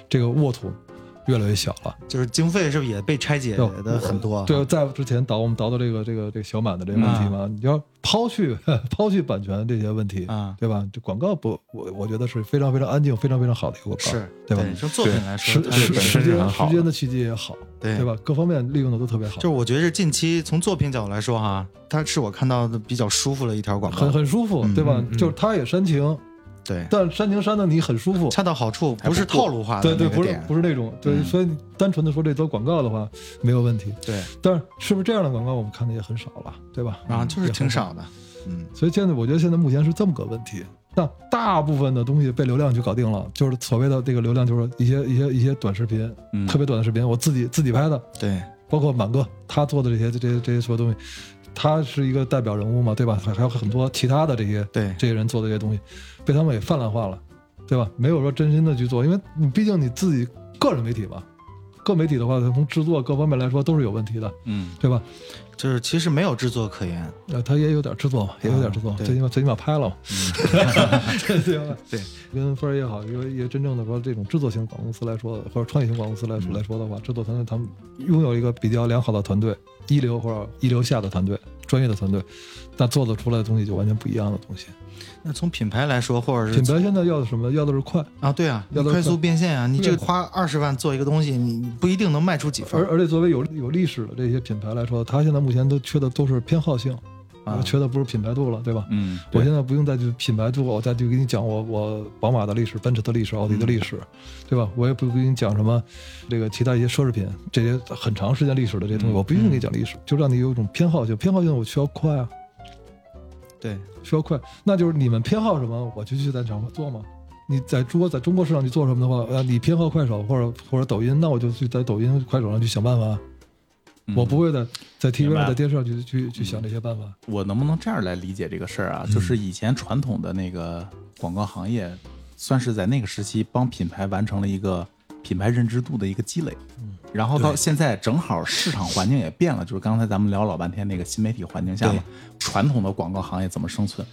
这个沃土越来越小了。就是经费是不是也被拆解的很多？啊对，在之前导我们导的这个这个这个小满的这个问题嘛，你要抛去 (laughs) 抛去版权这些问题啊对吧？这广告不，我我觉得是非常非常安静、非常非常好的一个广告，是对吧？从作品来说，时时间时间的契机也好，对对吧？各方面利用的都特别好，就是我觉得是近期从作品角度来说哈，它是我看到的比较舒服的一条广告很，很舒服，嗯对吧？就是它也煽情，对，但煽情煽的你很舒服，恰到好处，不是套路化的对对，不是不是那种，对，嗯。所以单纯的说这则广告的话没有问题，对，但是是不是这样的广告我们看的也很少了，对吧？啊就是挺少。的，嗯，所以现在我觉得现在目前是这么个问题。那大部分的东西被流量就搞定了，就是所谓的这个流量，就是一些一些一些短视频，嗯。特别短的视频，我自己自己拍的，对，包括满哥他做的这些这些这些所有东西，他是一个代表人物嘛，对吧？还还有很多其他的这些对这些人做的这些东西，被他们给泛滥化了，对吧？没有说真心的去做，因为你毕竟你自己个人媒体嘛，各媒体的话，从制作各方面来说都是有问题的，嗯对吧？就是其实没有制作可言，呃，他也有点制作嘛，也有点制作，最起码最起码拍了嘛，对 (laughs) 对吧？(laughs) 对，跟分儿也好，因为也真正的说这种制作型广告公司来说，或者创业型广告公司来说、嗯来说的话，制作团队他们拥有一个比较良好的团队，一流或者一流下的团队，专业的团队，但做的出来的东西就完全不一样的东西。那从品牌来说，或者是品牌现在要的什么？要的是快，啊，对啊，要的快速变现啊，你这个花二十万做一个东西，你你不一定能卖出几份而而且作为有有历史的这些品牌来说，它现在目前都缺的都是偏好性，啊缺的不是品牌度了，对吧？嗯，我现在不用再去品牌度，我再去给你讲我我宝马的历史、奔驰的历史、奥迪的历史，对吧？我也不给你讲什么这个其他一些奢侈品这些很长时间历史的这些东西，嗯我不一定给你讲历史，就让你有一种偏好性。偏好性我需要快啊，对，需要快，那就是你们偏好什么，我就去在场做嘛。你在中国在中国市场去做什么的话，呃，你偏好快手或者或者抖音，那我就去在抖音、快手上去想办法啊。嗯我不会在在 TV 上、明白在电视上去去去想这些办法。我能不能这样来理解这个事儿啊？就是以前传统的那个广告行业，算是在那个时期帮品牌完成了一个品牌认知度的一个积累。然后到现在正好市场环境也变了，就是刚才咱们聊老半天那个新媒体环境下嘛，传统的广告行业怎么生存？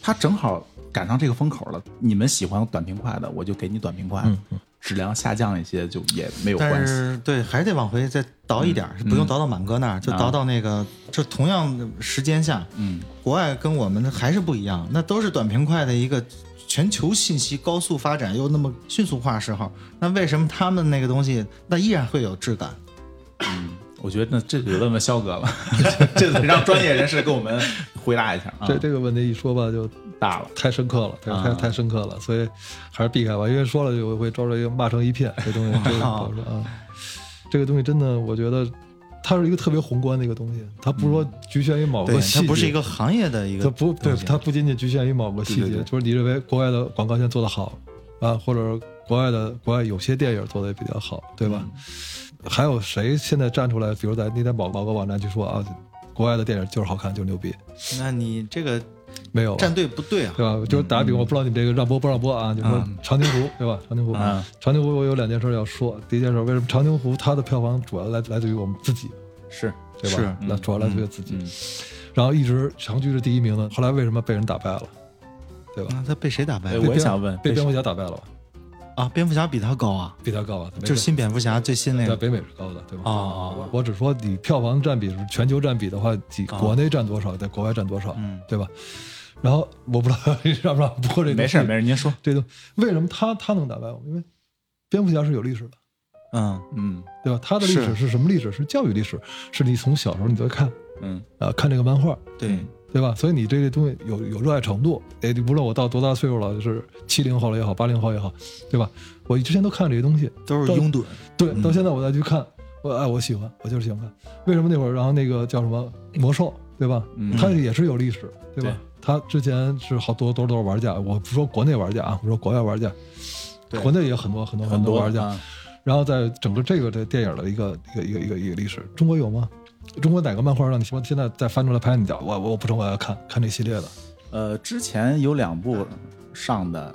它正好赶上这个风口了。你们喜欢短平快的，我就给你短平快的，质量下降一些就也没有关但系。是对，还得往回再倒一点儿，不用倒到满哥那儿，就倒到那个，就同样的时间下，嗯，国外跟我们还是不一样，那都是短平快的一个全球信息高速发展又那么迅速化时候，那为什么他们那个东西那依然会有质感？我觉得那这得问问肖哥了，(laughs) 这得让专业人士给我们回答一下啊。这这个问题一说吧，就大了，太深刻了，太啊。太太深刻了，所以还是避开吧，因为说了就会招着骂成一片。这东西，这个 (laughs) 啊？这个东西真的，我觉得它是一个特别宏观的一个东西，它不是说局限于某，个细节，它不是一个行业的一个它不对它不仅仅局限于某个细节，对对对。就是你认为国外的广告现在做得好啊，或者国外的国外有些电影做的也比较好，对吧？还有谁现在站出来，比如在那天某某个网站去说啊，国外的电影就是好看，就是牛逼，那你这个没有啊站队不对啊。对吧？就是打个比方，我不知道你们这个让播不让播啊，就说嗯长津湖，对吧？长津湖，嗯长津湖我有两件事要说。第一件事，为什么长津湖它的票房主要来来自于我们自己，是对吧？是那主要来自于自己，嗯然后一直长居是第一名的，后来为什么被人打败了？对吧？那，他被谁打败哎了？我也想问，被蝙蝠侠打败了吧？啊，蝙蝠侠比他高啊，比他高啊，就是新蝙蝠侠最新那个。在北美是高的，对吧？啊哦我我只说你票房占比是全球占比的话，几哦国内占多少，在国外占多少，嗯对吧？然后我不知道你让不让播这个，没事没事，您说，这个为什么他他能打败我？因为蝙蝠侠是有历史的。嗯，嗯对吧？他的历史是是什么历史？是教育历史，是你从小时候你就看嗯啊、看这个漫画，对，对吧？所以你对这个东西有有热爱程度，哎，你无论我到多大岁数了，就是七零后了也好，八零后也好，对吧？我之前都看这些东西，都是拥趸。对，嗯到现在我再去看，我哎，我喜欢，我就是喜欢看。为什么那会儿，然后那个叫什么魔兽，对吧？嗯它也是有历史，对吧？对它之前是好多多多少玩家，我不说国内玩家啊，我说国外玩家，对国内也很多很多很多玩家。啊然后在整个这个这电影的一个一个一个一个一个历史，中国有吗？中国哪个漫画让你说现在再翻出来拍，你讲我我不成，我要看看这系列的。呃，之前有两部上的，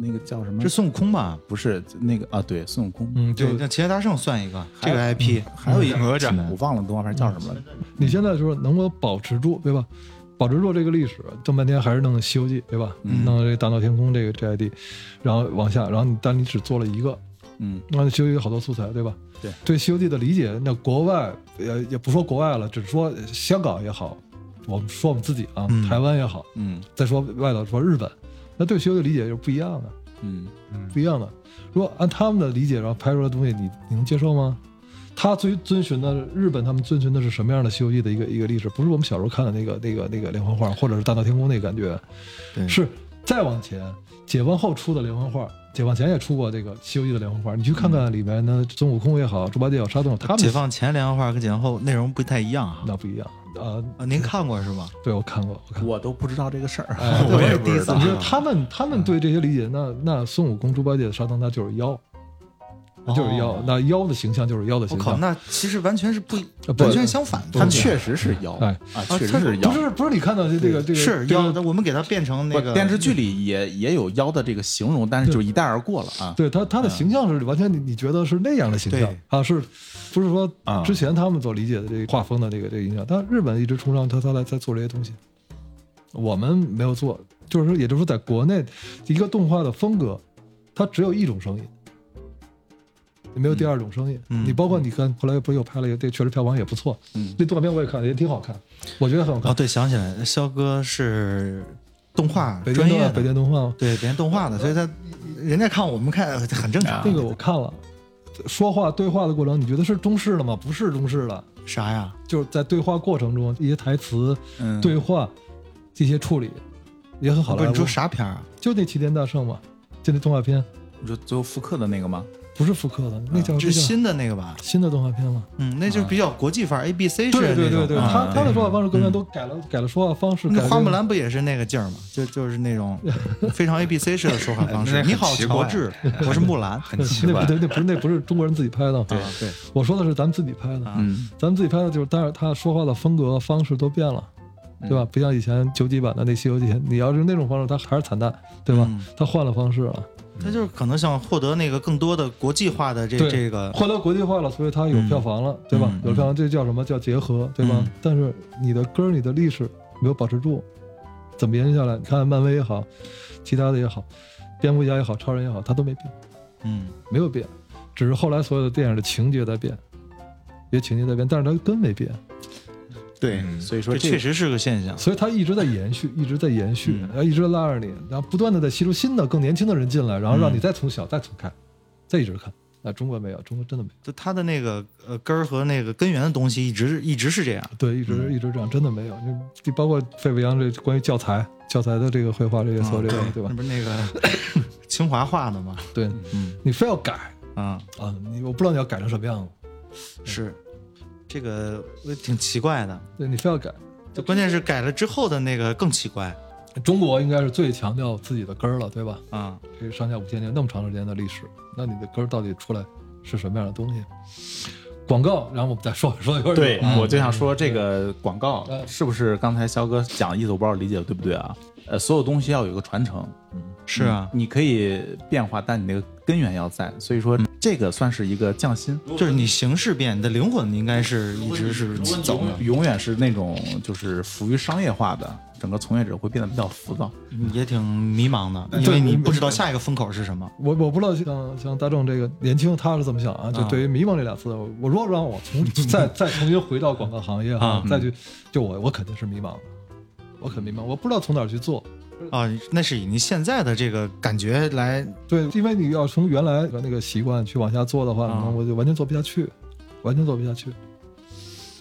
那个叫什么是？孙悟空吧？不是那个啊，对，孙悟空。嗯，对，那齐天大圣算一个这个 IP，还有一个哪吒我忘了动画片叫什么了。你现在说能够保持住，对吧？保保持住这个历史，这么半天还是弄《西游记》，对吧？嗯弄这个大闹天宫这个这 ID，然后往下，然后你但你只做了一个，嗯那《西游记》有好多素材，对吧？对对《西游记》的理解，那国外也也不说国外了，只是说香港也好，我们说我们自己啊，嗯台湾也好，嗯再说外头说日本，那对《西游记》理解就是不一样的，嗯不一样的。如果按他们的理解，然后拍出来的东西，你你能接受吗？他遵遵循的日本，他们遵循的是什么样的《西游记》的一个一个历史？不是我们小时候看的那个那个那个连环画，或者是大闹天宫那个感觉，对是再往前解放后出的连环画。解放前也出过这个《西游记》的连环画，你去看看里面的孙悟空也好，猪八戒也好，沙僧他们解放前连环画跟解放后内容不太一样啊。那不一样呃。啊，您看过是吧？对，我看过，我看过。我都不知道这个事儿。哎我也对第一次你说他们他们对这些理解，那那孙悟空、猪八戒、沙僧他就是妖，那就是妖，哦那妖的形象就是妖的形我靠。那其实完全是不完全相反的。他确实是妖，哎确实是妖不。是不是你看到的这个这个是这个妖，那我们给它变成那不个电视剧里也也有妖的这个形容，但是就一带而过了啊。对他他的形象是完全你你觉得是那样的形象对啊，是不是说啊之前他们所理解的这个画风的这个这个影响？但日本一直崇尚他他来在做这些东西，我们没有做，就是说也就是说在国内一个动画的风格，它只有一种声音。也没有第二种声音，嗯你包括你看，后来不是又拍了一个，这确实票房也不错，嗯那动画片我也看了，也挺好看，我觉得很好看。哦，对，想起来，肖哥是动画北专业北电动画对北电动画的，所以他人家看我们看很正常。那个我看了，说话对话的过程，你觉得是中式的吗？不是中式的，啥呀？就是在对话过程中一些台词、嗯，对话这些处理也很好莱坞不是你说。啥片儿啊？就那齐天大圣嘛，就那动画片，你说最后复刻的那个吗？不是复刻的，那叫是新的那个吧？新的动画片嘛。嗯，那就是比较国际范儿，A B C 式对的那种。对对他他的说话方式跟原嗯都改了改了说话方式。那花木兰不也是那个劲儿吗？就就是那种 (laughs) 非常 A B C 式的说话方式。(laughs) 你好，乔治，我是木兰。(laughs) 很奇怪那不。对，那不是那不是中国人自己拍的。对对，我说的是咱们自己拍的。啊嗯咱们自己拍的就是，但是他说话的风格方式都变了，对吧？不像以前九几版的那《西游记》，你要是那种方式，他还是惨淡，对吧？嗯他换了方式了，他就是可能想获得那个更多的国际化的这对这个。获得国际化了，所以他有票房了，对吧？嗯有票房，这叫什么叫结合，对吧？嗯但是你的歌儿、你的历史没有保持住，怎么延续下来？你看漫威也好，其他的也好，蝙蝠侠也好，超人也好，他都没变，嗯，没有变，只是后来所有的电影的情节在变，也情节在变，但是它根没变。对，嗯所以说这这确实是个现象。所以它一直在延续，一直在延续，嗯然后一直拉着你，然后不断的在吸收新的、更年轻的人进来，然后让你再从小再从看，再一直看。那中国没有，中国真的没有，就它的那个呃根儿和那个根源的东西，一直一直是这样。对，一直、嗯一直这样，真的没有。就包括费伟阳这关于教材、教材的这个绘画这些所有这个，啊对吧那？不是那个 (laughs) 清华画的吗？对嗯你非要改啊，啊，你我不知道你要改成什么样子，是这个我挺奇怪的。对你非要改。就关键是改了之后的那个更奇怪中国应该是最强调自己的根儿了，对吧？啊。这上下五千年那么长时间的历史，那你的根儿到底出来是什么样的东西？广告，然后我们再说 (laughs) 说一会儿。对啊，我就想说这个广告嗯是不是刚才肖哥讲的意思，我不知道理解的对不对啊？呃，所有东西要有一个传承，嗯是啊，你可以变化，但你那个根源要在，所以说这个算是一个匠心。就是你形式变，你的灵魂应该是一直是走的，永远是那种就是服于商业化的，整个从业者会变得比较浮躁。也挺迷茫的，因对为你不知道下一个风口是什么。我我不知道像像大众这个年轻他是怎么想啊？就啊对于迷茫这俩字，我如果让我从 (laughs) 再再重新回到广告行业啊，再去就我我肯定是迷茫的，我很迷茫，我不知道从哪儿去做。啊，那是以你现在的这个感觉来，对，因为你要从原来的那个习惯去往下做的话，我就完全做不下去，完全做不下去，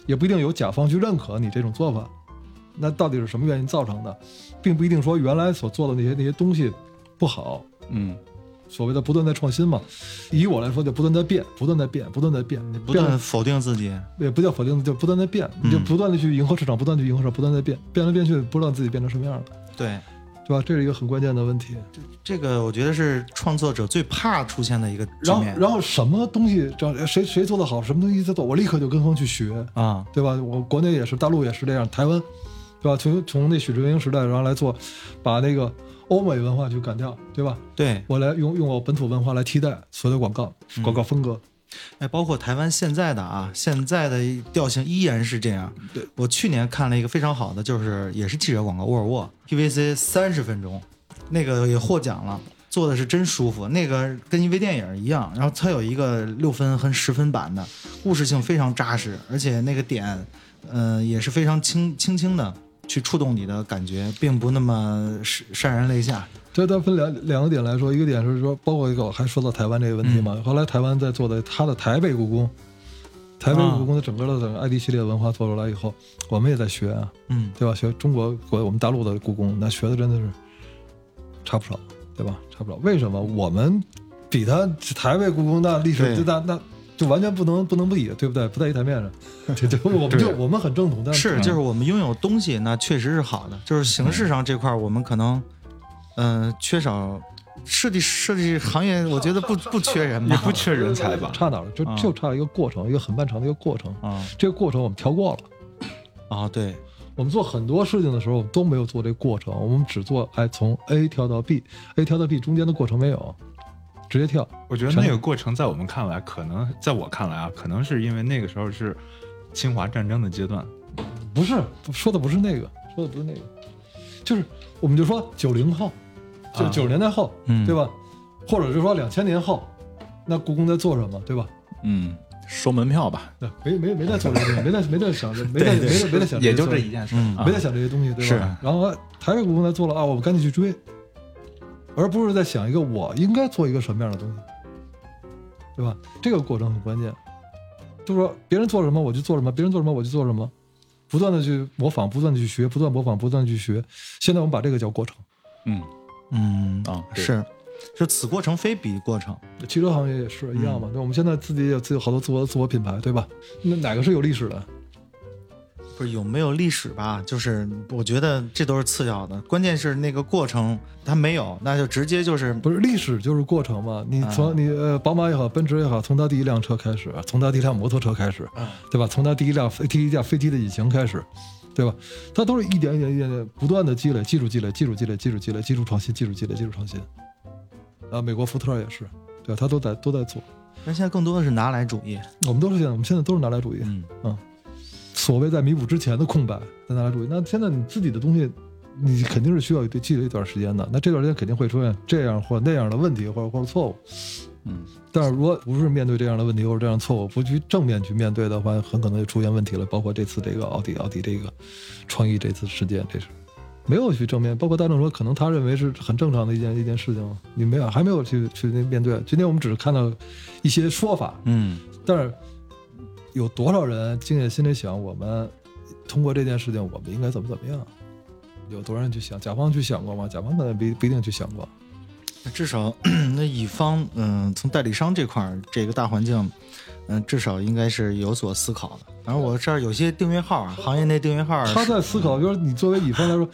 也不一定有甲方去认可你这种做法。那到底是什么原因造成的，并不一定说原来所做的那些那些东西不好，嗯，所谓的不断在创新嘛。以我来说，就不断在变，不断在变，不断在变，你不断否定自己。也不叫否定，就不断在变，你就嗯。不断的去迎合市场，不断地去迎合市场，不断在变，变来变去，不知道自己变成什么样了，对，对吧？这是一个很关键的问题。这这个我觉得是创作者最怕出现的一个然后，然后什么东西，谁谁做的好，什么东西在做，我立刻就跟风去学，啊，对吧？我国内也是，大陆也是这样，台湾，对吧？从从那许志英时代，然后来做，把那个欧美文化去赶掉，对吧？对，我来用用我本土文化来替代所有的广告、嗯广告风格，哎，包括台湾现在的啊，现在的调性依然是这样。对我去年看了一个非常好的，就是也是记者广告，沃尔沃 PVC 三十分钟，那个也获奖了，做的是真舒服，那个跟一微电影一样。然后它有一个六分和十分版的，故事性非常扎实，而且那个点，呃，也是非常轻轻轻的去触动你的感觉，并不那么潸潸然泪下。这它分两两个点来说，一个点是说，包括一个还说到台湾这个问题嘛。后来台湾在做的它的台北故宫，台北故宫的整个的整个 ID 系列文化做出来以后，我们也在学啊，嗯，对吧？学中国国我们大陆的故宫，那学的真的是差不少，对吧？差不少。为什么我们比它台北故宫那历史对就那那就完全不能不能不比，对不对？不在一台面上，(laughs) 对对，我们就我们很正统，但是是，就是我们拥有东西，那确实是好的。就是形式上这块，我们可能，嗯、缺少设计设计行业，我觉得不 (laughs) 不缺人吧，也不缺人才吧？差哪儿了？就啊就差一个过程，一个很漫长的一个过程。啊这个过程我们跳过了。啊，对，我们做很多事情的时候都没有做这个过程，我们只做哎从 A 跳到 B，A 跳到 B 中间的过程没有，直接跳。我觉得那个过程在我们看来，可能在我看来啊，可能是因为那个时候是侵华战争的阶段。不是说的不是那个，说的不是那个，就是我们就说九零后，就啊九十年代后，嗯对吧？或者是说两千年后，那故宫在做什么，对吧？嗯，收门票吧，对，没没没在做这些没在没在想着，没在没在没在想也就这一件事，没在想这些东西，对吧？是然后台北故宫在做了啊，我们赶紧去追，而不是在想一个我应该做一个什么样的东西，对吧？这个过程很关键，就是说别人做什么我就做什么，别人做什么我就做什么，不断的去模仿，不断的去学，不断模仿，不断地去学。现在我们把这个叫过程。嗯嗯啊对是，就此过程非彼过程，汽车行业也是一样嘛，对吧我们现在自己也有自己有好多自我自我品牌，对吧？那哪个是有历史的？不是有没有历史吧？就是我觉得这都是次要的，关键是那个过程它没有，那就直接就是不是历史就是过程嘛？你啊从你呃宝马也好，奔驰也好，从它第一辆车开始，从它第一辆摩托车开始，嗯对吧？从它第一辆飞第一架飞机的引擎开始，对吧？它都是一点一点一点点不断的积累，技术积累，技术积累，技术积累，技术创新，技术积累，技术创新。啊，美国福特也是，对吧？它都在都在做。但现在更多的是拿来主义，我们都是现在，我们现在都是拿来主义。嗯所谓在弥补之前的空白，在拿来主义。那现在你自己的东西，你肯定是需要一积累一段时间的。那这段时间肯定会出现这样或那样的问题，或者或者错误。嗯，但是如果不是面对这样的问题或者这样的错误，不去正面去面对的话，很可能就出现问题了。包括这次这个奥迪奥迪这个创意这次事件，这是没有去正面。包括大众说，可能他认为是很正常的一件一件事情，你没有还没有去去面对。今天我们只是看到一些说法，嗯但是有多少人静下心里想，我们通过这件事情，我们应该怎么怎么样？有多少人去想？甲方去想过吗？甲方可能不不一定去想过。至少 (clears throat) 那乙方，嗯，从代理商这块儿，这个大环境，嗯，至少应该是有所思考的。反正我这儿有些订阅号啊，行业内订阅号他在思考，就是你作为乙方来说，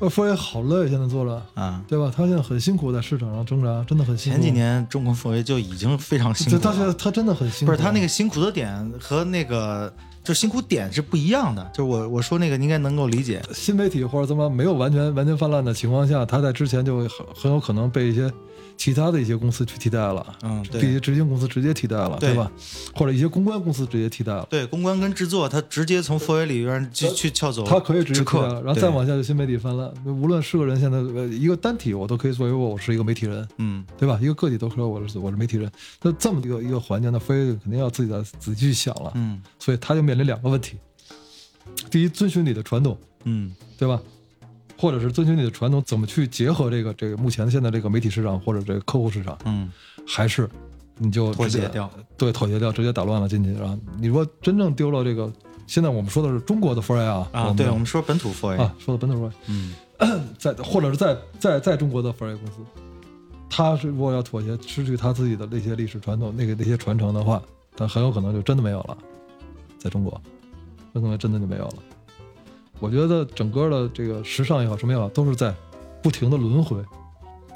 呃，佛爷好累，现在做了，啊，对吧？他现在很辛苦，在市场上挣扎，真的很辛苦。前几年中国富威就已经非常辛苦了，他现在他真的很辛苦。不是他那个辛苦的点和那个就辛苦点是不一样的。就是我我说那个，应该能够理解。新媒体或者怎么没有完全完全泛滥的情况下，他在之前就很很有可能被一些其他的一些公司去替代了，嗯，对一些执行公司直接替代了，对对吧？或者一些公关公司直接替代了。对，公关跟制作，它直接从富威里边去去撬走，它可以直接直客替代了，然后再往下就新媒体泛滥。无论是个人现在呃一个单体，我都可以作为我我是一个媒体人，嗯对吧？一个个体都说我是我是媒体人。那这么一个一个环境，那非肯定要自己再仔细去想了。嗯所以他就面临两个问题：第一，遵循你的传统，嗯对吧？或者是遵循你的传统，怎么去结合这个这个目前现在这个媒体市场或者这个客户市场，嗯，还是你就妥协掉，对，妥协掉，直接打乱了进去。然后你如果真正丢了这个，现在我们说的是中国的 f o r 啊，啊，对，我们说本土富威，啊说的本土 f o r 嗯。在或者是在在在中国的 f o r 公司，他是如果要妥协，失去他自己的那些历史传统，那个那些传承的话，他很有可能就真的没有了，在中国，很可能真的就没有了。我觉得整个的这个时尚也好，什么也好，都是在不停的轮回。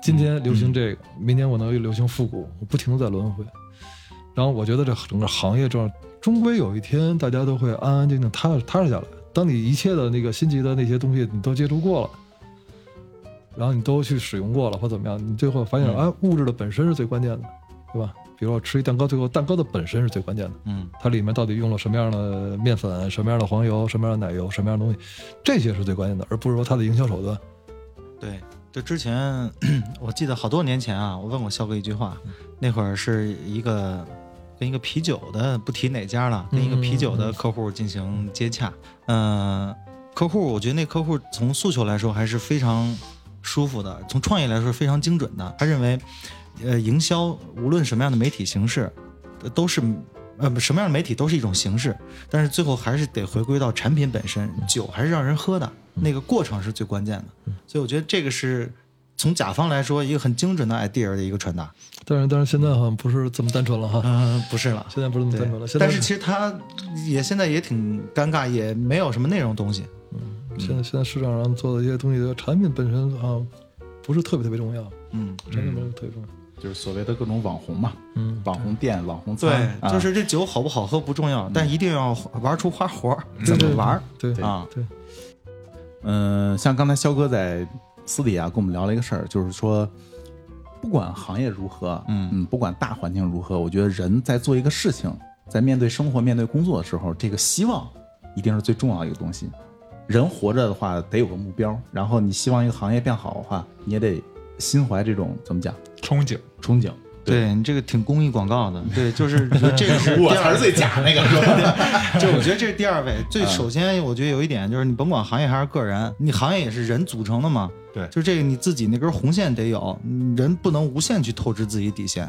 今天流行这个，明天我能流行复古，我不停的在轮回。然后我觉得这整个行业这样，终归有一天大家都会安安静静踏实踏实下来。当你一切的那个新奇的那些东西你都接触过了，然后你都去使用过了或怎么样，你最后发现嗯啊，物质的本身是最关键的，对吧？比如说吃一蛋糕，最后蛋糕的本身是最关键的，嗯它里面到底用了什么样的面粉、什么样的黄油、什么样的奶油、什么样的东西，这些是最关键的，而不是说它的营销手段。对，就之前我记得好多年前啊，我问过肖哥一句话，那会儿是一个跟一个啤酒的，不提哪家了，跟一个啤酒的客户进行接洽。嗯、客户我觉得那客户从诉求来说还是非常舒服的，从创业来说非常精准的。他认为，呃，营销无论什么样的媒体形式，呃都是。呃，什么样的媒体都是一种形式，但是最后还是得回归到产品本身。酒还是让人喝的，那个过程是最关键的。所以我觉得这个是从甲方来说一个很精准的 idea 的一个传达。但是，但是现在好像不是这么单纯了哈，嗯、不是了。现在不是这么单纯了。但是其实它也现在也挺尴尬，也没有什么内容东西。嗯现在现在市场上做的一些东西的产品本身啊，不是特别特别重要，嗯，产品本身特别重要。就是所谓的各种网红嘛，嗯，网红店、网红对就是这酒好不好喝不重要，但一定要玩出花活儿，怎么玩儿对啊？对，嗯，像刚才肖哥在私底下跟我们聊了一个事儿，就是说，不管行业如何，嗯不管大环境如何，我觉得人在做一个事情，在面对生活、面对工作的时候，这个希望一定是最重要的一个东西。人活着的话，得有个目标，然后你希望一个行业变好的话，你也得心怀这种怎么讲憧憬。憧憬。对你这个挺公益广告的，(laughs) 对，就是这个是第二最假那个，是吧？(laughs) 就我觉得这是第二位。最首先，我觉得有一点就是，你甭管行业还是个人，你行业也是人组成的嘛。对就是这个你自己那根红线得有，嗯人不能无限去透支自己底线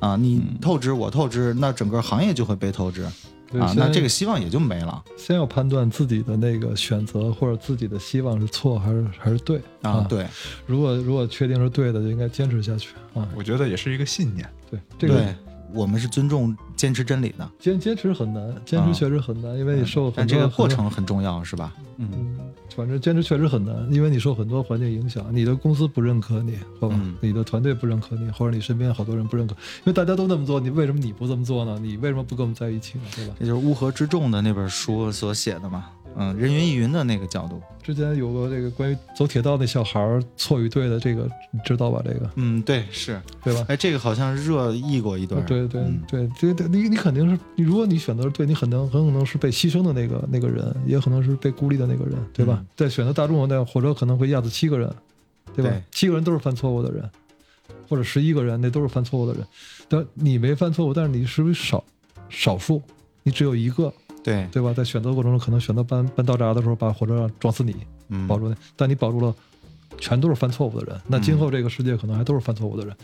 啊。你透支，我透支，那整个行业就会被透支啊。对那这个希望也就没了先要判断自己的那个选择或者自己的希望是错还是还是对啊。对如果如果确定是对的，就应该坚持下去啊。我觉得也是一个信念。对，这个对，我们是尊重坚持真理的，坚坚持很难，坚啊持确实很难，因为你受很多但这个过程很重要，是吧？嗯，嗯，反正坚持确实很难，因为你受很多环境影响，你的公司不认可你，好吧？嗯你的团队不认可你，或者你身边好多人不认可，因为大家都那么做，你为什么你不这么做呢？你为什么不跟我们在一起呢？对吧？也就是《乌合之众》的那本书所写的嘛。嗯，人云亦云的那个角度。之前有个这个关于走铁道那小孩儿错与对的这个，你知道吧？这个嗯，对，是。对吧？哎，这个好像热议过一段。对对嗯对，这个你你肯定是，你如果你选择对，你很能很可能是被牺牲的那个那个人，也可能是被孤立的那个人，对吧？嗯在选择大众那火车可能会压死七个人，对吧？对七个人都是犯错误的人，或者十一个人那都是犯错误的人，但你没犯错误，但是你是不是少少数？你只有一个，对，对吧？在选择过程中，可能选择搬搬道闸的时候把火车上撞死你，嗯，保住那，但你保住了，全都是犯错误的人。那今后这个世界可能还都是犯错误的人，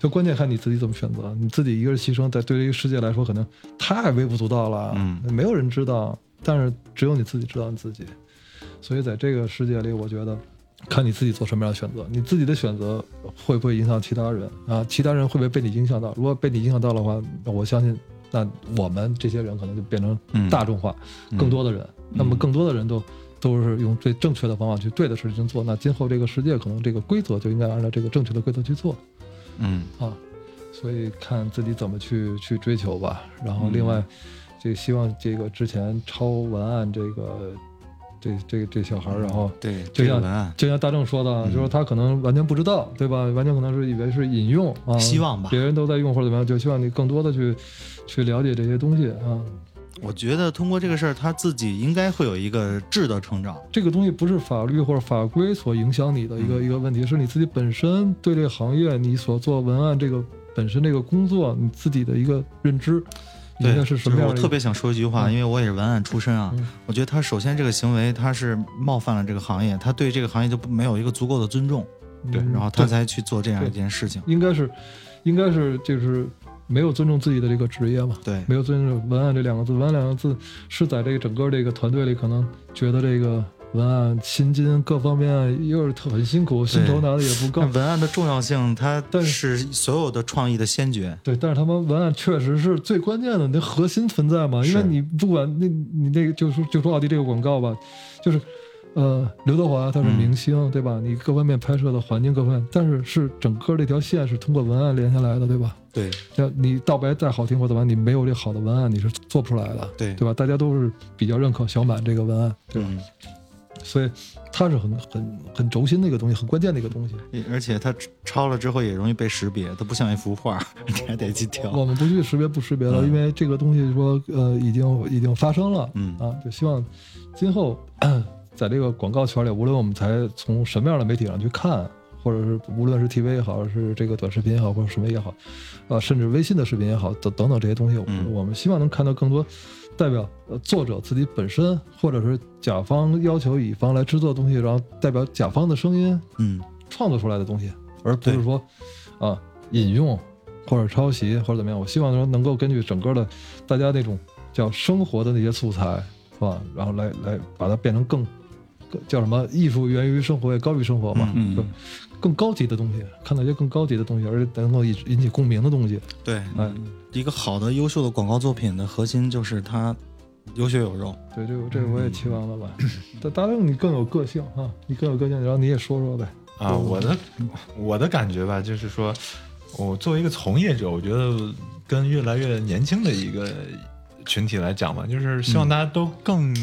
就关键看你自己怎么选择。你自己一个人牺牲，在对于世界来说可能太微不足道了，嗯没有人知道，但是只有你自己知道你自己。所以在这个世界里，我觉得。看你自己做什么样的选择，你自己的选择会不会影响其他人啊？其他人会不会被你影响到？如果被你影响到的话，我相信，那我们这些人可能就变成嗯。大众化，更多的人，那么更多的人都都是用最正确的方法去对的事情做，那今后这个世界可能这个规则就应该按照这个正确的规则去做嗯。啊。所以看自己怎么去去追求吧。然后另外，这个希望这个之前抄文案这个这这这小孩儿，然后对，就像就像大正说的，就是他可能完全不知道，对吧？完全可能是以为是引用啊，希望吧别人都在用或者怎么样，就希望你更多的去去了解这些东西啊。我觉得通过这个事儿，他自己应该会有一个质的成长。这个东西不是法律或者法规所影响你的一个、一个问题，是你自己本身对这个行业，你所做文案这个本身这个工作，你自己的一个认知，你应该是什么就是样的一个？我特别想说一句话，嗯因为我也是文案出身啊。嗯我觉得他首先这个行为他是冒犯了这个行业，他对这个行业就没有一个足够的尊重，对嗯然后他才去做这样一件事情。应该是应该是就是没有尊重自己的这个职业嘛。对，没有尊重文案这两个字，文案两个字是在这个整个这个团队里，可能觉得这个文案薪金各方面又是特很辛苦，薪酬拿的也不够。文案的重要性，它但是所有的创意的先决。对，但是他们文案确实是最关键的，那核心存在嘛。因为你不管那你那个就说就说奥迪这个广告吧，就是呃刘德华他是嗯明星、对吧？你各方面拍摄的环境各方面，但是是整个这条线是通过文案连下来的，对吧？对要你道白再好听或怎么样，你没有这好的文案，你是做不出来的，对对吧？大家都是比较认可小满这个文案，对吧？嗯，所以它是很很很轴心的一个东西，很关键的一个东西。而且它抄了之后也容易被识别，它不像一幅画，(laughs) 你还得去挑。我们不去识别不识别了，因为这个东西说呃已经已经发生了，嗯啊，就希望今后 (clears throat) 在这个广告圈里，无论我们才从什么样的媒体上去看，或者是无论是 TV 也好，是这个短视频也好，或者什么也好，啊，甚至微信的视频也好，等等等这些东西，我嗯我们希望能看到更多代表呃作者自己本身，或者是甲方要求乙方来制作的东西，然后代表甲方的声音嗯，创作出来的东西，而不是说啊引用或者抄袭或者怎么样。我希望说能够根据整个的大家那种叫生活的那些素材，是吧？然后来来把它变成更更叫什么？艺术源于生活也高于生活嘛，嗯。就更高级的东西，看到一些更高级的东西，而且能够引引起共鸣的东西。对，嗯，一个好的、优秀的广告作品的核心就是它有血有肉。对这个这个我也期望了吧。但大正你更有个性啊，你更有个性，然后你也说说呗。啊，我的我的感觉吧，就是说，我作为一个从业者，我觉得跟越来越年轻的一个群体来讲吧，就是希望大家都更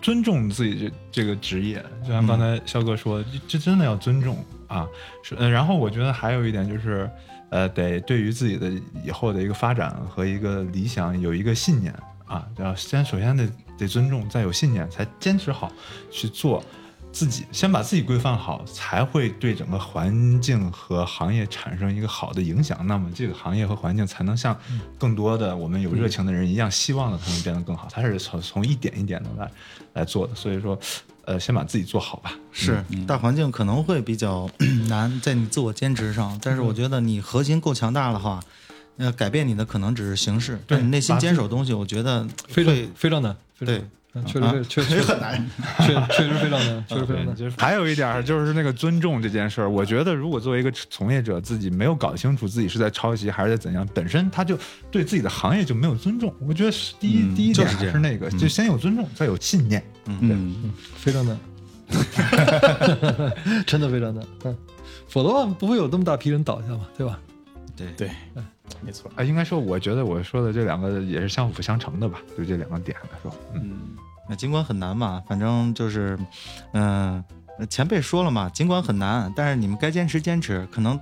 尊重自己这这个职业。就像刚才肖哥说，这这真的要尊重啊。是，嗯然后我觉得还有一点就是，呃，得对于自己的以后的一个发展和一个理想有一个信念啊，要先首先得得尊重，再有信念，才坚持好去做。自己先把自己规范好，才会对整个环境和行业产生一个好的影响。那么这个行业和环境才能像更多的我们有热情的人一样，希望的它能变得更好。它是从从一点一点的来来做的。所以说，呃，先把自己做好吧。是大环境可能会比较 (clears throat) 难在你自我坚持上，但是我觉得你核心够强大的话，呃，改变你的可能只是形式，但你内心坚守的东西，我觉得非常会非常难，非常对确实确 (laughs) 确确很难，(laughs) 确确实非常难，确实非常难。(laughs) 就是还有一点儿就是那个尊重这件事儿，我觉得如果作为一个从业者，自己没有搞清楚自己是在抄袭还是在怎样，本身他就对自己的行业就没有尊重。我觉得是第一、嗯第一点就是那个，就先有尊重，再有信念。嗯，非常难，真的非常难。嗯，否则的话不会有那么大批人倒下嘛，对吧？对对，没错。啊，应该说，我觉得我说的这两个也是相辅相成的吧，就这两个点来说，嗯，嗯，那尽管很难嘛，反正就是，嗯、前辈说了嘛，尽管很难，但是你们该坚持坚持。可能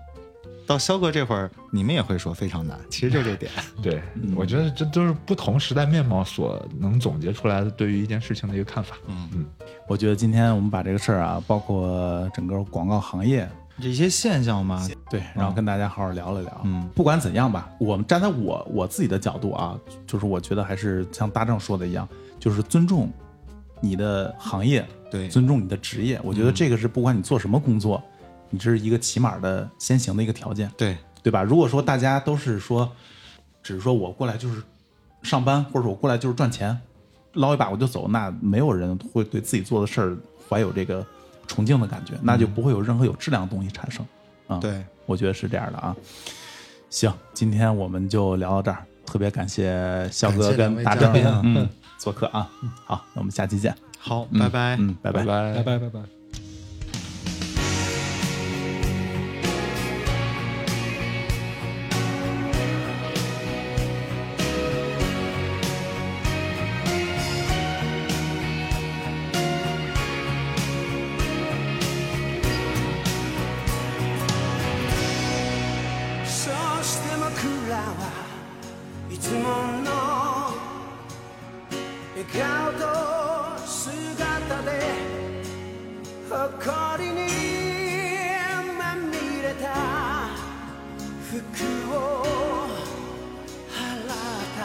到肖哥这会儿，你们也会说非常难。其实就这点，(laughs) 对，我觉得这都是不同时代面貌所能总结出来的对于一件事情的一个看法。嗯嗯，我觉得今天我们把这个事儿啊，包括整个广告行业，这些现象嘛，对，然后跟大家好好聊了聊。嗯不管怎样吧，我们站在我我自己的角度啊，就是我觉得还是像大正说的一样，就是尊重你的行业，对尊重你的职业。我觉得这个是不管你做什么工作，你这是一个起码的先行的一个条件，对，对吧？如果说大家都是说，只是说我过来就是上班，或者说我过来就是赚钱，捞一把我就走，那没有人会对自己做的事儿怀有这个崇敬的感觉，那就不会有任何有质量的东西产生。啊，对，我觉得是这样的啊。行，今天我们就聊到这儿，特别感谢肖哥跟大正嘉宾啊嗯做客啊。好，那我们下期见。好，嗯拜拜。嗯，拜拜拜拜拜拜拜。らはいつもの笑顔と姿で誇りにまみれた。服を払った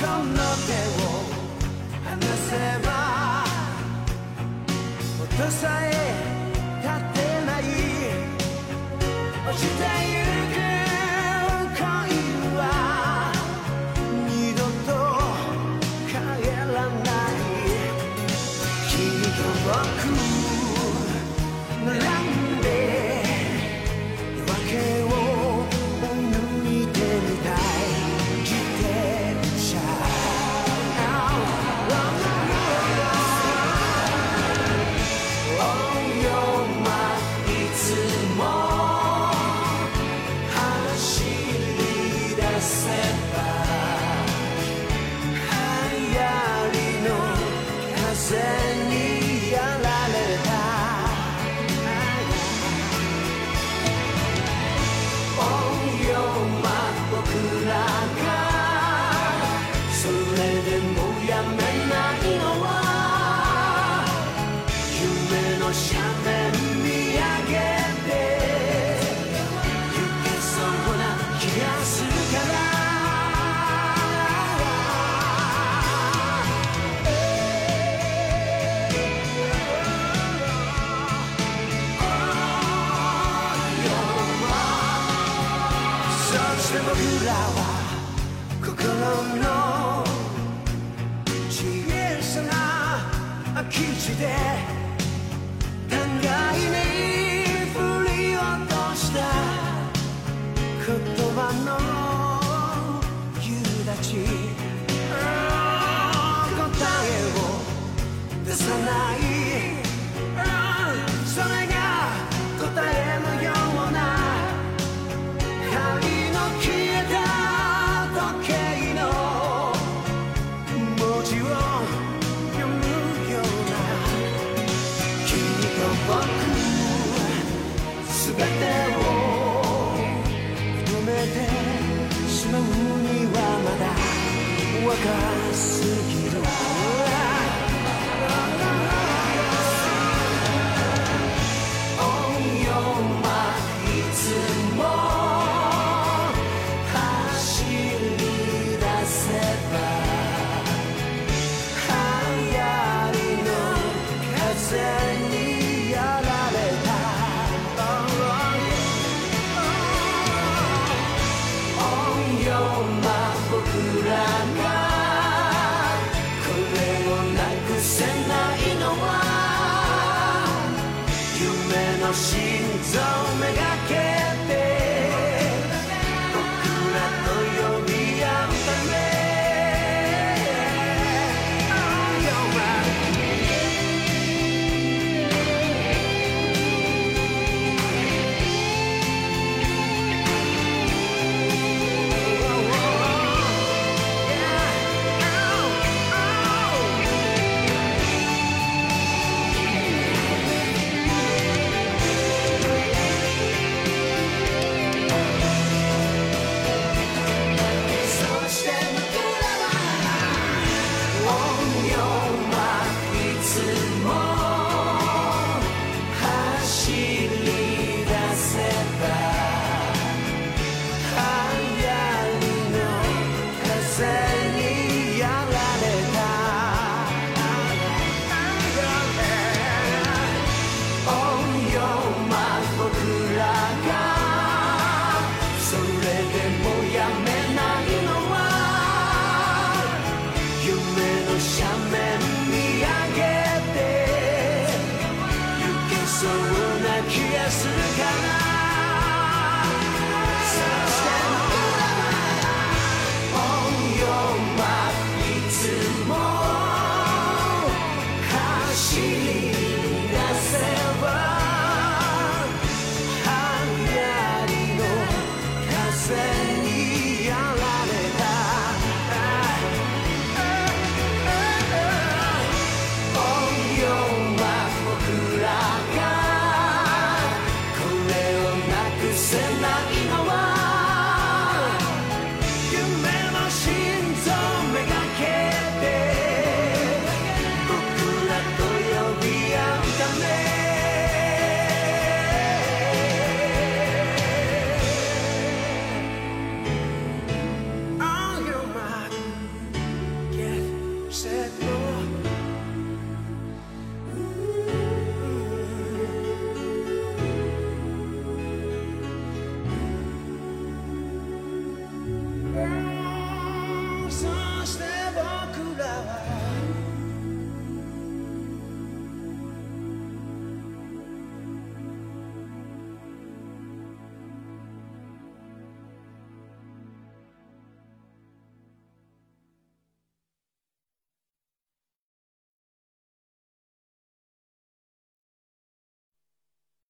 この手を離せば音さえ